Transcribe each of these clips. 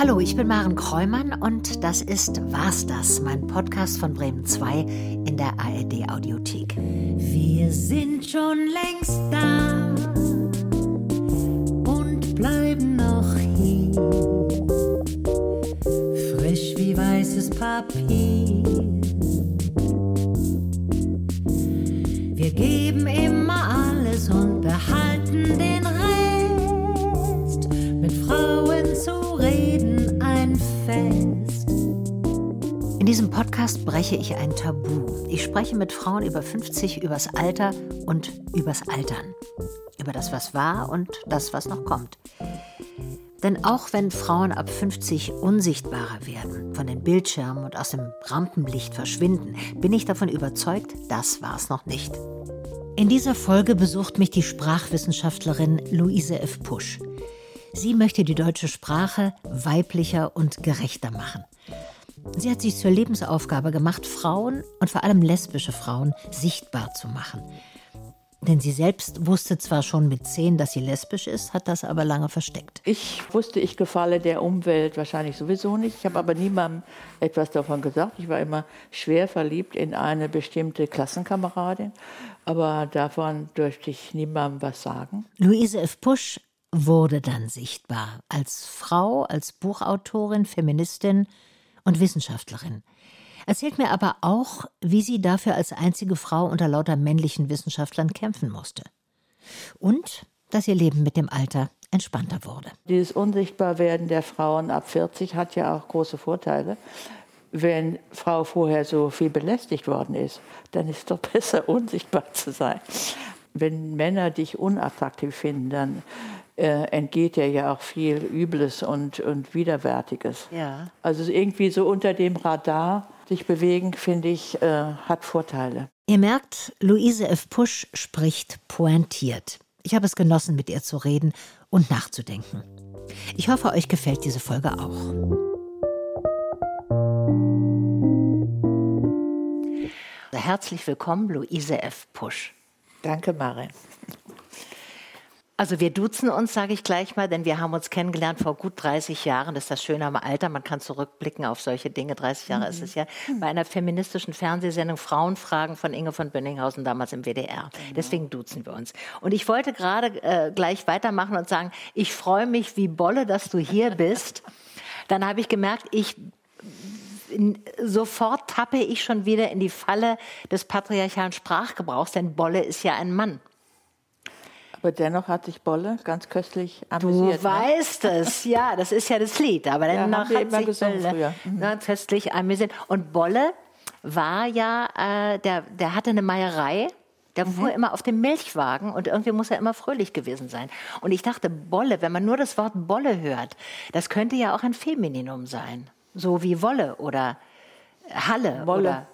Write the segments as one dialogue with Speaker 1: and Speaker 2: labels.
Speaker 1: Hallo, ich bin Maren Kräumann und das ist Was das, mein Podcast von Bremen 2 in der ARD Audiothek.
Speaker 2: Wir sind schon längst da und bleiben noch hier.
Speaker 1: Podcast breche ich ein Tabu. Ich spreche mit Frauen über 50 übers Alter und übers Altern. Über das, was war und das, was noch kommt. Denn auch wenn Frauen ab 50 unsichtbarer werden, von den Bildschirmen und aus dem Rampenlicht verschwinden, bin ich davon überzeugt, das war es noch nicht. In dieser Folge besucht mich die Sprachwissenschaftlerin Luise F. Pusch. Sie möchte die deutsche Sprache weiblicher und gerechter machen. Sie hat sich zur Lebensaufgabe gemacht, Frauen und vor allem lesbische Frauen sichtbar zu machen. Denn sie selbst wusste zwar schon mit zehn, dass sie lesbisch ist, hat das aber lange versteckt.
Speaker 3: Ich wusste, ich gefalle der Umwelt wahrscheinlich sowieso nicht. Ich habe aber niemandem etwas davon gesagt. Ich war immer schwer verliebt in eine bestimmte Klassenkameradin, aber davon dürfte ich niemandem was sagen.
Speaker 1: Luise F. Pusch wurde dann sichtbar als Frau, als Buchautorin, Feministin und Wissenschaftlerin. Erzählt mir aber auch, wie sie dafür als einzige Frau unter lauter männlichen Wissenschaftlern kämpfen musste. Und dass ihr Leben mit dem Alter entspannter wurde.
Speaker 3: Dieses Unsichtbarwerden der Frauen ab 40 hat ja auch große Vorteile. Wenn Frau vorher so viel belästigt worden ist, dann ist es doch besser, unsichtbar zu sein. Wenn Männer dich unattraktiv finden, dann äh, entgeht dir ja auch viel Übles und, und Widerwärtiges.
Speaker 1: Ja.
Speaker 3: Also irgendwie so unter dem Radar sich bewegen, finde ich, äh, hat Vorteile.
Speaker 1: Ihr merkt, Luise F. Pusch spricht pointiert. Ich habe es genossen, mit ihr zu reden und nachzudenken. Ich hoffe, euch gefällt diese Folge auch. Herzlich willkommen, Luise F. Pusch.
Speaker 3: Danke, Maren.
Speaker 1: Also wir duzen uns, sage ich gleich mal, denn wir haben uns kennengelernt vor gut 30 Jahren. Das ist das Schöne am Alter, man kann zurückblicken auf solche Dinge. 30 Jahre mhm. ist es ja. Bei einer feministischen Fernsehsendung Frauenfragen von Inge von Bönninghausen, damals im WDR. Genau. Deswegen duzen wir uns. Und ich wollte gerade äh, gleich weitermachen und sagen, ich freue mich wie Bolle, dass du hier bist. Dann habe ich gemerkt, ich sofort tappe ich schon wieder in die Falle des patriarchalen Sprachgebrauchs, denn Bolle ist ja ein Mann.
Speaker 3: Aber dennoch hat sich Bolle ganz köstlich amüsiert.
Speaker 1: Du ne? weißt es, ja, das ist ja das Lied. Aber
Speaker 3: ja,
Speaker 1: dennoch
Speaker 3: wir
Speaker 1: hat sich
Speaker 3: gesungen
Speaker 1: Bolle
Speaker 3: früher. Mhm.
Speaker 1: köstlich amüsiert. Und Bolle war ja, äh, der, der hatte eine Meierei. Der
Speaker 3: Mhm.
Speaker 1: fuhr immer auf dem Milchwagen und irgendwie muss er immer fröhlich gewesen sein. Und ich dachte, Bolle, wenn man nur das Wort Bolle hört, das könnte ja auch ein Femininum sein. So wie Wolle oder Halle
Speaker 3: Wolle.
Speaker 1: oder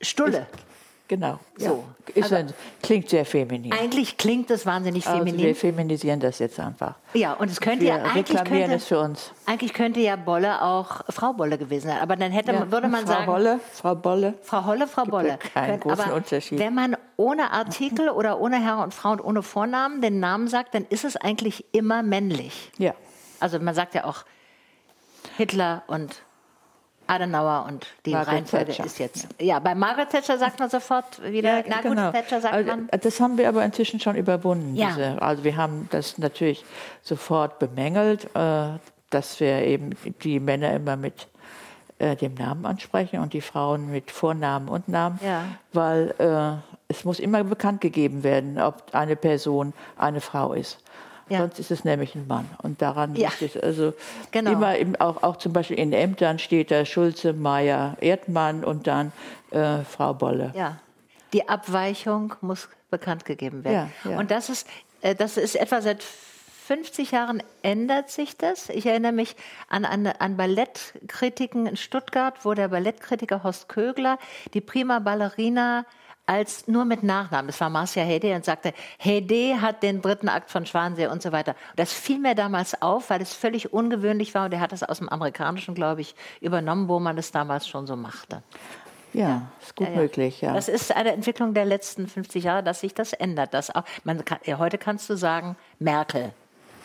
Speaker 1: Stulle.
Speaker 3: Genau.
Speaker 1: So.
Speaker 3: Ja. Ein, klingt sehr feminin.
Speaker 1: Eigentlich klingt das wahnsinnig
Speaker 3: Also
Speaker 1: feminin.
Speaker 3: wir feminisieren das jetzt einfach.
Speaker 1: Ja, und es könnte
Speaker 3: Wir
Speaker 1: ja eigentlich
Speaker 3: reklamieren
Speaker 1: könnte,
Speaker 3: es für uns.
Speaker 1: eigentlich könnte ja Bolle auch Frau Bolle gewesen sein. Aber dann hätte,
Speaker 3: Ja,
Speaker 1: würde man
Speaker 3: Frau
Speaker 1: sagen,
Speaker 3: Bolle, Frau Bolle.
Speaker 1: Frau Holle, Frau Bolle.
Speaker 3: keinen großen
Speaker 1: aber
Speaker 3: Unterschied.
Speaker 1: Wenn man ohne Artikel oder ohne Herr und Frau und ohne Vornamen den Namen sagt, dann ist es eigentlich immer männlich.
Speaker 3: Ja.
Speaker 1: Also man sagt ja auch Hitler und Adenauer und die
Speaker 3: Margaret
Speaker 1: Reihenfolge
Speaker 3: Thatcher.
Speaker 1: ist jetzt. Ja, bei Margaret Thatcher sagt man sofort wieder, na gut, Thatcher sagt
Speaker 3: also,
Speaker 1: man.
Speaker 3: Das haben wir aber inzwischen schon überwunden.
Speaker 1: Ja.
Speaker 3: Diese, also wir haben das natürlich sofort bemängelt, äh, dass wir eben die Männer immer mit äh, dem Namen ansprechen und die Frauen mit Vornamen und Namen,
Speaker 1: Ja.
Speaker 3: weil äh, es muss immer bekannt gegeben werden, ob eine Person eine Frau ist.
Speaker 1: Ja.
Speaker 3: Sonst ist es nämlich ein Mann. Und daran
Speaker 1: Ja.
Speaker 3: liegt es. Also
Speaker 1: Genau.
Speaker 3: immer im, auch, auch zum Beispiel in Ämtern steht da Schulze, Meier, Erdmann und dann äh, Frau Bolle.
Speaker 1: Ja, die Abweichung muss bekannt gegeben werden.
Speaker 3: Ja, ja.
Speaker 1: Und das ist, äh, das ist etwa seit 50 Jahren ändert sich das. Ich erinnere mich an, an, an Ballettkritiken in Stuttgart, wo der Ballettkritiker Horst Kögler die Prima Ballerina als nur mit Nachnamen, das war Marcia Hede, und sagte, Hede hat den dritten Akt von Schwansee und so weiter. Und das fiel mir damals auf, weil es völlig ungewöhnlich war und er hat das aus dem Amerikanischen, glaube ich, übernommen, wo man das damals schon so machte.
Speaker 3: Ja, ist gut
Speaker 1: Ja, ja.
Speaker 3: möglich, ja.
Speaker 1: Das ist eine Entwicklung der letzten 50 Jahre, dass sich das ändert. Das auch, man kann, ja, heute kannst du sagen Merkel.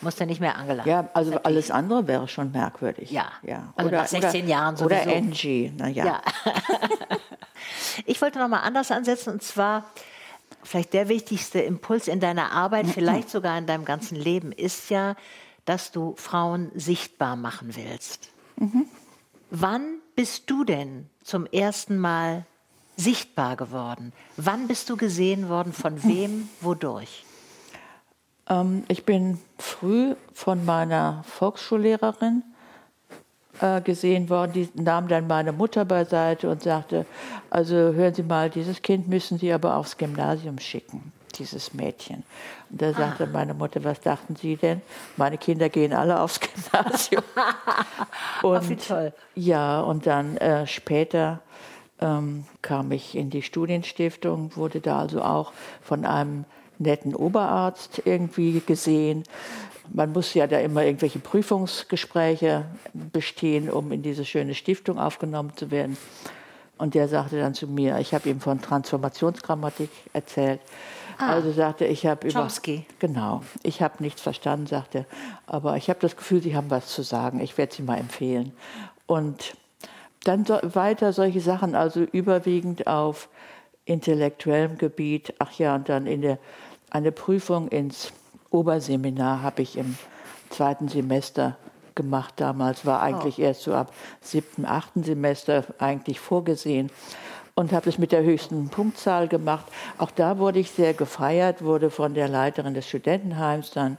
Speaker 1: Musst du nicht mehr Angela.
Speaker 3: Ja, also
Speaker 1: Natürlich.
Speaker 3: alles andere wäre schon merkwürdig.
Speaker 1: Ja.
Speaker 3: ja.
Speaker 1: Also nach 16 Jahren
Speaker 3: Oder
Speaker 1: sowieso.
Speaker 3: Angie, naja.
Speaker 1: Ja. ich wollte noch mal anders ansetzen und zwar vielleicht der wichtigste Impuls in deiner Arbeit, vielleicht sogar in deinem ganzen Leben, ist ja, dass du Frauen sichtbar machen willst. Wann bist du denn zum ersten Mal sichtbar geworden? Wann bist du gesehen worden? Von wem? Wodurch?
Speaker 3: Ähm, ich bin früh von meiner Volksschullehrerin äh, gesehen worden. Die nahm dann meine Mutter beiseite und sagte, also hören Sie mal, dieses Kind müssen Sie aber aufs Gymnasium schicken, dieses Mädchen. Und da sagte meine Mutter, was dachten Sie denn? Meine Kinder gehen alle aufs Gymnasium. und,
Speaker 1: wie toll.
Speaker 3: Ja, und dann äh, später ähm, kam ich in die Studienstiftung, wurde da also auch von einem netten Oberarzt irgendwie gesehen. Man muss ja da immer irgendwelche Prüfungsgespräche bestehen, um in diese schöne Stiftung aufgenommen zu werden. Und der sagte dann zu mir, ich habe ihm von Transformationsgrammatik erzählt. Also sagte ich habe über
Speaker 1: Chomsky.
Speaker 3: genau, ich habe nichts verstanden, sagte, aber ich habe das Gefühl, Sie haben was zu sagen. Ich werde Sie mal empfehlen. Und dann so, weiter solche Sachen, also überwiegend auf intellektuellem Gebiet. Ach ja, und dann in der, eine Prüfung ins Oberseminar habe ich im zweiten Semester gemacht damals, war eigentlich erst so ab siebten, achten Semester eigentlich vorgesehen und habe es mit der höchsten Punktzahl gemacht. Auch da wurde ich sehr gefeiert, wurde von der Leiterin des Studentenheims dann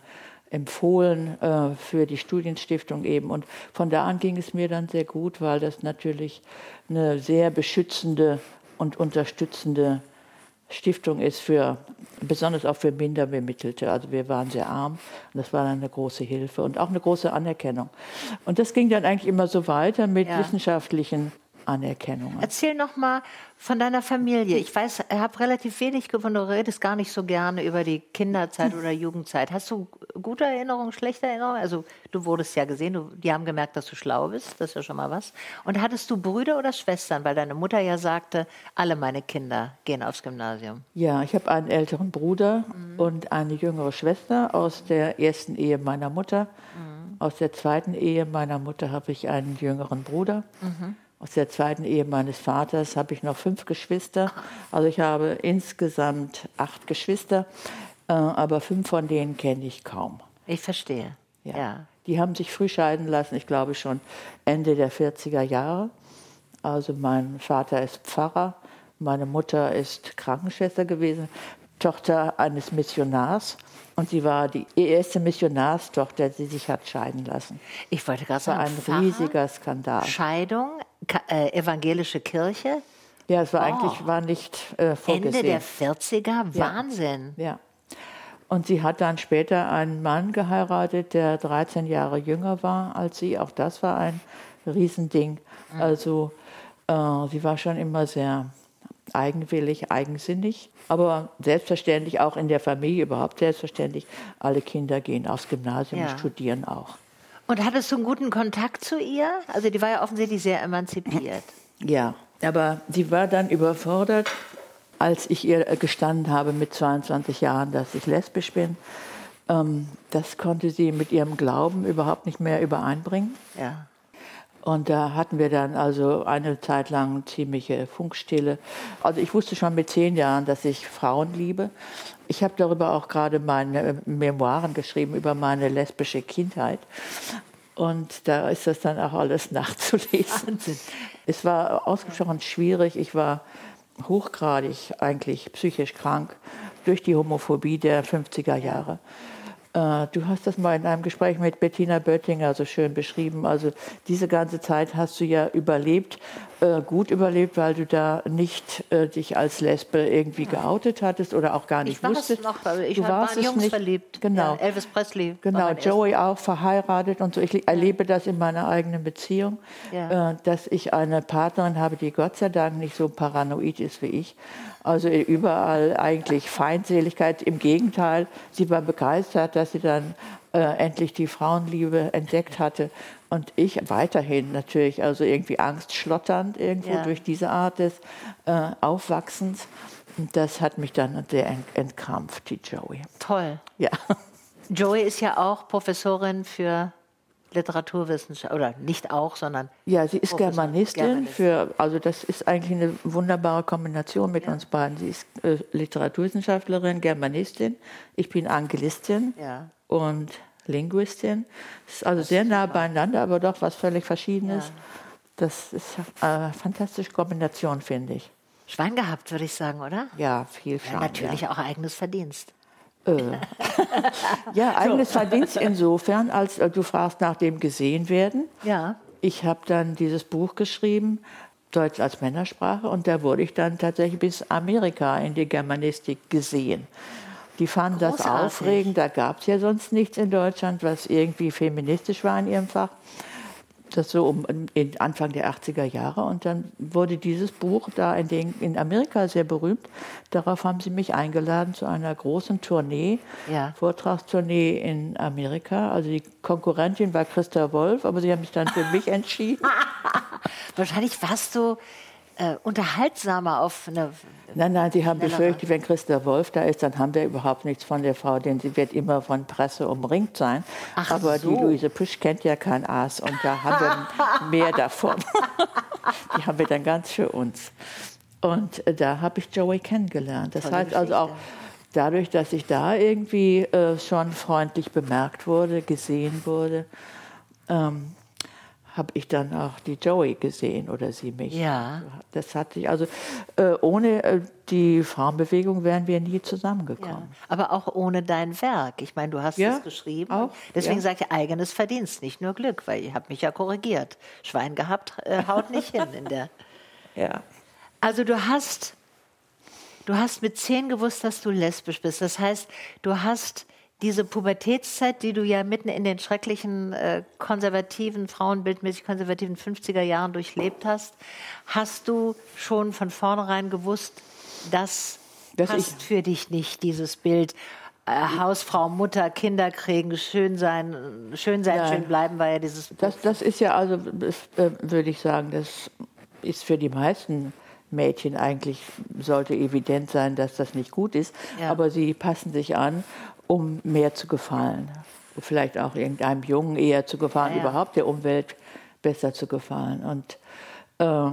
Speaker 3: empfohlen äh, für die Studienstiftung eben. Und von da an ging es mir dann sehr gut, weil das natürlich eine sehr beschützende und unterstützende Stiftung ist für besonders auch für Minderbemittelte. Also wir waren sehr arm und das war dann eine große Hilfe und auch eine große Anerkennung. Und das ging dann eigentlich immer so weiter mit
Speaker 1: Ja.
Speaker 3: wissenschaftlichen Anerkennungen.
Speaker 1: Erzähl noch mal von deiner Familie. Ich weiß, ich habe relativ wenig gewonnen. Du redest gar nicht so gerne über die Kinderzeit oder Jugendzeit. Hast du gute Erinnerungen, schlechte Erinnerungen? Also du wurdest ja gesehen, du, die haben gemerkt, dass du schlau bist. Das ist ja schon mal was. Und hattest du Brüder oder Schwestern? Weil deine Mutter ja sagte, alle meine Kinder gehen aufs Gymnasium.
Speaker 3: Ja, ich habe einen älteren Bruder und eine jüngere Schwester aus der ersten Ehe meiner Mutter. Aus der zweiten Ehe meiner Mutter habe ich einen jüngeren Bruder. Aus der zweiten Ehe meines Vaters habe ich noch fünf Geschwister. Also ich habe insgesamt acht Geschwister, äh, aber fünf von denen kenne ich kaum.
Speaker 1: Ich verstehe.
Speaker 3: Ja.
Speaker 1: ja.
Speaker 3: Die haben sich früh scheiden lassen, ich glaube schon Ende der 40er Jahre. Also mein Vater ist Pfarrer, meine Mutter ist Krankenschwester gewesen, Tochter eines Missionars. Und sie war die erste Missionarstochter, die sich hat scheiden lassen.
Speaker 1: Ich wollte gerade sagen,
Speaker 3: ein
Speaker 1: Pfarrer,
Speaker 3: riesiger Skandal.
Speaker 1: Scheidung, äh, evangelische Kirche,
Speaker 3: Ja, es war eigentlich war nicht äh, vorgesehen.
Speaker 1: Ende der 40er, Wahnsinn.
Speaker 3: Ja. Und sie hat dann später einen Mann geheiratet, der 13 Jahre jünger war als sie. Auch das war ein Riesending. Also äh, sie war schon immer sehr eigenwillig, eigensinnig. Aber selbstverständlich auch in der Familie überhaupt selbstverständlich. Alle Kinder gehen aufs Gymnasium
Speaker 1: Ja.
Speaker 3: und studieren auch.
Speaker 1: Und hattest du einen guten Kontakt zu ihr? Also die war ja offensichtlich sehr emanzipiert.
Speaker 3: Ja, aber sie war dann überfordert, als ich ihr gestanden habe mit 22 Jahren, dass ich lesbisch bin. Ähm, das konnte sie mit ihrem Glauben überhaupt nicht mehr übereinbringen.
Speaker 1: Ja.
Speaker 3: Und da hatten wir dann also eine Zeit lang ziemliche Funkstille. Also ich wusste schon mit zehn Jahren, dass ich Frauen liebe. Ich habe darüber auch gerade meine Memoiren geschrieben über meine lesbische Kindheit. Und da ist das dann auch alles nachzulesen. Es war ausgesprochen schwierig. Ich war hochgradig eigentlich psychisch krank durch die Homophobie der 50er Jahre. Äh, Du hast das mal in einem Gespräch mit Bettina Böttinger so schön beschrieben. Also diese ganze Zeit hast du ja überlebt, äh, gut überlebt, weil du da nicht äh, dich als Lesbe irgendwie geoutet hattest oder auch gar nicht
Speaker 1: Ich war es
Speaker 3: wusstest.
Speaker 1: noch, aber ich
Speaker 3: du
Speaker 1: war
Speaker 3: warst
Speaker 1: in
Speaker 3: es
Speaker 1: Jungs
Speaker 3: nicht.
Speaker 1: verliebt.
Speaker 3: Genau.
Speaker 1: Ja, Elvis Presley.
Speaker 3: Genau, Joey auch verheiratet und so. Ich erlebe das in meiner eigenen Beziehung,
Speaker 1: Ja.
Speaker 3: äh, dass ich eine Partnerin habe, die Gott sei Dank nicht so paranoid ist wie ich. Also überall eigentlich Feindseligkeit. Im Gegenteil, sie war begeistert, dass sie dann äh, endlich die Frauenliebe entdeckt hatte. Und ich weiterhin natürlich, also irgendwie angstschlotternd irgendwo
Speaker 1: Ja.
Speaker 3: durch diese Art des äh, Aufwachsens. Und das hat mich dann sehr ent- entkrampft, die Joey.
Speaker 1: Toll.
Speaker 3: Ja.
Speaker 1: Joey ist ja auch Professorin für Literaturwissenschaft, oder nicht auch, sondern.
Speaker 3: Ja, sie ist Germanistin.
Speaker 1: Germanistin.
Speaker 3: Für, also das ist eigentlich eine wunderbare Kombination mit uns beiden. Sie ist äh, Literaturwissenschaftlerin, Germanistin. Ich bin Angelistin
Speaker 1: Ja.
Speaker 3: und Linguistin. Das ist also sehr nah beieinander, aber doch was völlig Verschiedenes.
Speaker 1: Ja.
Speaker 3: Das ist eine fantastische Kombination, finde ich.
Speaker 1: Schwein gehabt, würde ich sagen, oder?
Speaker 3: Ja, viel
Speaker 1: Ja,
Speaker 3: Charme.
Speaker 1: natürlich auch eigenes Verdienst.
Speaker 3: Ja, eigenes Verdienst insofern, als äh, du fragst nach dem gesehen werden.
Speaker 1: Ja.
Speaker 3: Ich habe dann dieses Buch geschrieben, Deutsch als Männersprache, und da wurde ich dann tatsächlich bis Amerika in die Germanistik gesehen. Die fanden das
Speaker 1: Großartig.
Speaker 3: aufregend, da gab es ja sonst nichts in Deutschland, was irgendwie feministisch war in ihrem Fach. Das so um in Anfang der 80er Jahre. Und dann wurde dieses Buch da in, den, in Amerika sehr berühmt. Darauf haben sie mich eingeladen zu einer großen Tournee,
Speaker 1: Ja.
Speaker 3: Vortragstournee in Amerika. Also die Konkurrentin war Christa Wolf, aber sie haben sich dann für mich entschieden.
Speaker 1: Wahrscheinlich warst du äh, unterhaltsamer auf eine.
Speaker 3: Nein, nein, sie haben befürchtet, wenn Christa Wolf da ist, dann haben wir überhaupt nichts von der Frau, denn sie wird immer von Presse umringt sein.
Speaker 1: Ach
Speaker 3: Aber
Speaker 1: so.
Speaker 3: die Luise Püsch kennt ja kein Aas und da haben wir mehr davon. die haben wir dann ganz für uns. Und äh, da habe ich Joey kennengelernt. Das
Speaker 1: Tolle
Speaker 3: heißt also auch
Speaker 1: Geschichte.
Speaker 3: dadurch, dass ich da irgendwie äh, schon freundlich bemerkt wurde, gesehen wurde, ähm, habe ich dann auch die Joey gesehen oder sie mich.
Speaker 1: Ja.
Speaker 3: Das hat sich also äh, ohne äh, die Frauenbewegung wären wir nie
Speaker 1: Ja.
Speaker 3: zusammengekommen.
Speaker 1: Aber auch ohne dein Werk. Ich meine, du hast
Speaker 3: Ja,
Speaker 1: es geschrieben.
Speaker 3: auch,
Speaker 1: Deswegen
Speaker 3: ja.
Speaker 1: sage ich eigenes Verdienst, nicht nur Glück, weil ihr habt mich ja korrigiert. Schwein gehabt, äh, haut nicht hin in der.
Speaker 3: Ja.
Speaker 1: Also du hast, du hast mit zehn gewusst, dass du lesbisch bist. Das heißt, du hast diese Pubertätszeit, die du ja mitten in den schrecklichen äh, konservativen, frauenbildmäßig konservativen 50er Jahren durchlebt hast, hast du schon von vornherein gewusst, das
Speaker 3: Dass
Speaker 1: passt für dich nicht, dieses Bild. Äh, Hausfrau, Mutter, Kinder kriegen, schön sein, schön sein,
Speaker 3: Nein.
Speaker 1: schön bleiben, war ja dieses
Speaker 3: Das, das ist ja also, äh, würde ich sagen, das ist für die meisten Mädchen eigentlich, sollte evident sein, dass das nicht gut ist.
Speaker 1: Ja.
Speaker 3: Aber sie passen sich an, um mehr zu gefallen. Vielleicht auch irgendeinem Jungen eher zu gefallen,
Speaker 1: Ja,
Speaker 3: überhaupt der Umwelt besser zu gefallen. Und äh,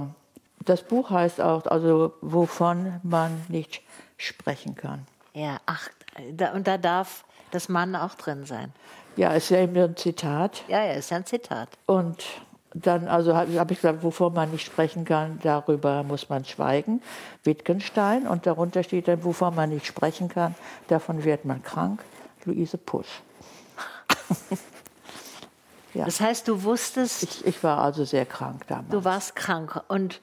Speaker 3: das Buch heißt auch, also wovon man nicht sprechen kann.
Speaker 1: Ja, ach, da, und da darf das Mann auch drin sein.
Speaker 3: Ja, ist ja immer ein Zitat.
Speaker 1: Ja, ja, ist ja ein Zitat.
Speaker 3: Und dann also habe hab ich gesagt, wovon man nicht sprechen kann, darüber muss man schweigen. Wittgenstein. Und darunter steht dann, wovon man nicht sprechen kann, davon wird man krank. Luise Pusch. ja.
Speaker 1: Das heißt, du wusstest,
Speaker 3: ich, ich war also sehr krank damals.
Speaker 1: du warst krank und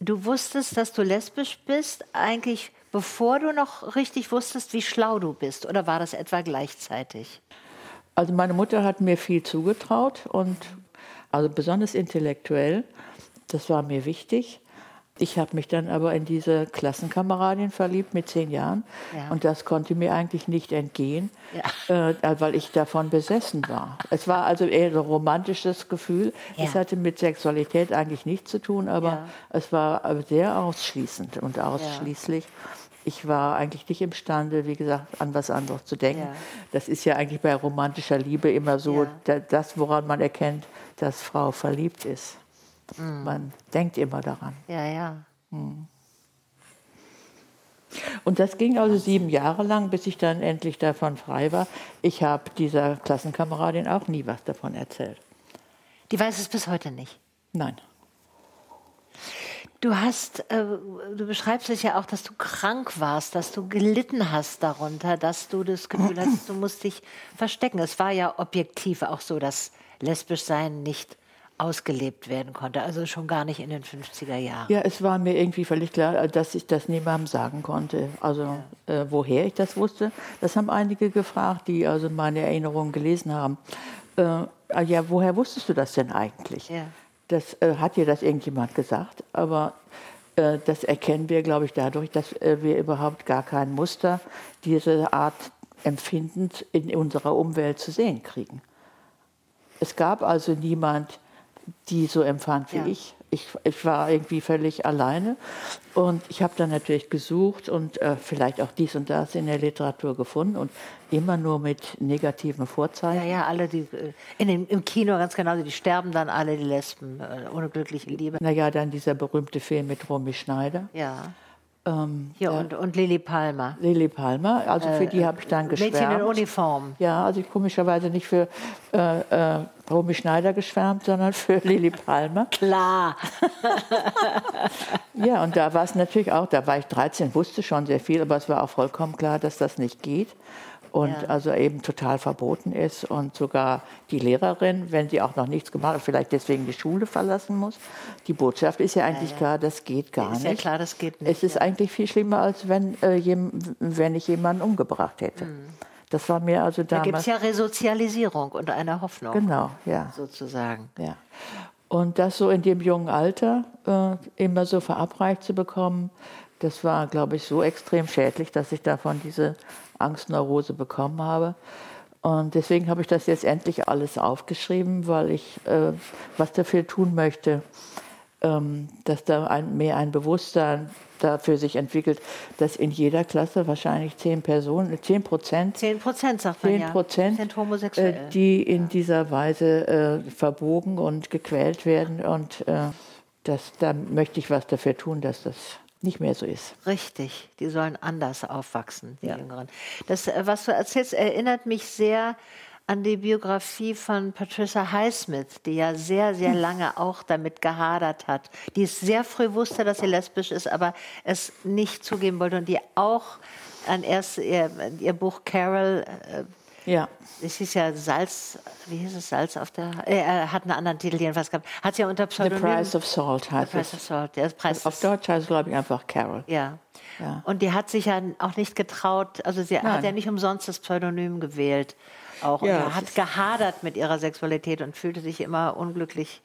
Speaker 1: du wusstest, dass du lesbisch bist, eigentlich bevor du noch richtig wusstest, wie schlau du bist. Oder war das etwa gleichzeitig?
Speaker 3: Also meine Mutter hat mir viel zugetraut und also besonders intellektuell. Das war mir wichtig. Ich habe mich dann aber in diese Klassenkameradin verliebt mit zehn Jahren
Speaker 1: Ja.
Speaker 3: und das konnte mir eigentlich nicht entgehen, äh, weil ich davon besessen war. Es war also eher so ein romantisches Gefühl.
Speaker 1: Ja.
Speaker 3: Es hatte mit Sexualität eigentlich nichts zu tun, aber
Speaker 1: Ja.
Speaker 3: es war äh, sehr ausschließend und ausschließlich. Ich war eigentlich nicht imstande, wie gesagt, an was anderes zu denken.
Speaker 1: Ja.
Speaker 3: Das ist ja eigentlich bei romantischer Liebe immer so,
Speaker 1: Ja.
Speaker 3: da, das, woran man erkennt, dass Frau verliebt ist.
Speaker 1: Mhm.
Speaker 3: Man denkt immer daran.
Speaker 1: Ja, ja.
Speaker 3: Und das ging also sieben Jahre lang, bis ich dann endlich davon frei war. Ich habe dieser Klassenkameradin auch nie was davon erzählt.
Speaker 1: Die weiß es bis heute nicht.
Speaker 3: Nein.
Speaker 1: Du hast, äh, du beschreibst es ja auch, dass du krank warst, dass du gelitten hast darunter, dass du das Gefühl hast, du musst dich verstecken. Es war ja objektiv auch so, dass lesbisch sein nicht ausgelebt werden konnte, also schon gar nicht in den 50er Jahren.
Speaker 3: Ja, es war mir irgendwie völlig klar, dass ich das niemandem sagen konnte. Also äh, woher ich das wusste, das haben einige gefragt, die also meine Erinnerungen gelesen haben. Äh, ah ja, woher wusstest du das denn eigentlich?
Speaker 1: Ja.
Speaker 3: Das äh, hat dir das irgendjemand gesagt, aber äh, das erkennen wir, glaube ich, dadurch, dass äh, wir überhaupt gar kein Muster diese Art Empfindens in unserer Umwelt zu sehen kriegen. Es gab also niemand, die so empfand wie
Speaker 1: Ja.
Speaker 3: ich. Ich. Ich war irgendwie völlig alleine und ich habe dann natürlich gesucht und äh, vielleicht auch dies und das in der Literatur gefunden und immer nur mit negativen Vorzeichen.
Speaker 1: Ja, ja, alle, die äh, in dem, im Kino ganz genau, die sterben dann alle, die Lesben, äh, ohne glückliche Liebe.
Speaker 3: Naja, dann dieser berühmte Film mit Romy Schneider.
Speaker 1: Ja.
Speaker 3: Ähm, ja,
Speaker 1: und, und Lily Palmer.
Speaker 3: Lily Palmer, also für die habe ich dann geschwärmt.
Speaker 1: Mädchen in Uniform.
Speaker 3: Ja, also komischerweise nicht für äh, äh, Romy Schneider geschwärmt, sondern für Lily Palmer.
Speaker 1: Klar.
Speaker 3: Ja, und da war es natürlich auch, da war ich 13, wusste schon sehr viel, aber es war auch vollkommen klar, dass das nicht geht. Und
Speaker 1: Ja.
Speaker 3: also eben total verboten ist und sogar die Lehrerin, wenn sie auch noch nichts gemacht hat, vielleicht deswegen die Schule verlassen muss. Die Botschaft ist ja eigentlich klar, das geht gar
Speaker 1: Ist
Speaker 3: nicht.
Speaker 1: ja klar, das geht nicht.
Speaker 3: Es ist eigentlich viel schlimmer, als wenn, äh, wenn ich jemanden umgebracht hätte. Das war mir also
Speaker 1: Hm. Da gibt
Speaker 3: damals.
Speaker 1: es ja Resozialisierung und eine Hoffnung,
Speaker 3: Genau, ja.
Speaker 1: sozusagen.
Speaker 3: Ja. Und das so in dem jungen Alter äh, immer so verabreicht zu bekommen, das war, glaube ich, so extrem schädlich, dass ich davon diese Angstneurose bekommen habe. Und deswegen habe ich das jetzt endlich alles aufgeschrieben, weil ich äh, was dafür tun möchte, dass da ein, mehr ein Bewusstsein dafür sich entwickelt, dass in jeder Klasse wahrscheinlich zehn Personen, zehn Prozent
Speaker 1: 10 Prozent, sagt man
Speaker 3: 10
Speaker 1: ja,
Speaker 3: Prozent,
Speaker 1: sind homosexuell.
Speaker 3: äh, die in dieser Weise äh, verbogen und gequält werden. Und äh, das, da möchte ich was dafür tun, dass das nicht mehr so ist.
Speaker 1: Richtig, die sollen anders aufwachsen, die Jüngeren. Das, äh, was du erzählst, erinnert mich sehr an die Biografie von Patricia Highsmith, die ja sehr, sehr lange auch damit gehadert hat. Die es sehr früh wusste, dass sie lesbisch ist, aber es nicht zugeben wollte und die auch an erst ihr, ihr Buch Carol äh,
Speaker 3: Ja,
Speaker 1: es hieß ja Salz, wie hieß es, Salz auf der, äh, er hat einen anderen Titel jedenfalls gehabt, hat sie ja unter
Speaker 3: The
Speaker 1: Pseudonym.
Speaker 3: Price of Salt heißt
Speaker 1: The Price of
Speaker 3: es.
Speaker 1: Salt, der Preis
Speaker 3: Auf Deutsch heißt es, glaube ich, einfach Carol.
Speaker 1: ja.
Speaker 3: Ja.
Speaker 1: Und die hat sich ja auch nicht getraut, also sie hat
Speaker 3: Nein.
Speaker 1: ja nicht umsonst das Pseudonym gewählt. Auch und
Speaker 3: Ja, es
Speaker 1: hat gehadert mit ihrer Sexualität und fühlte sich immer unglücklich,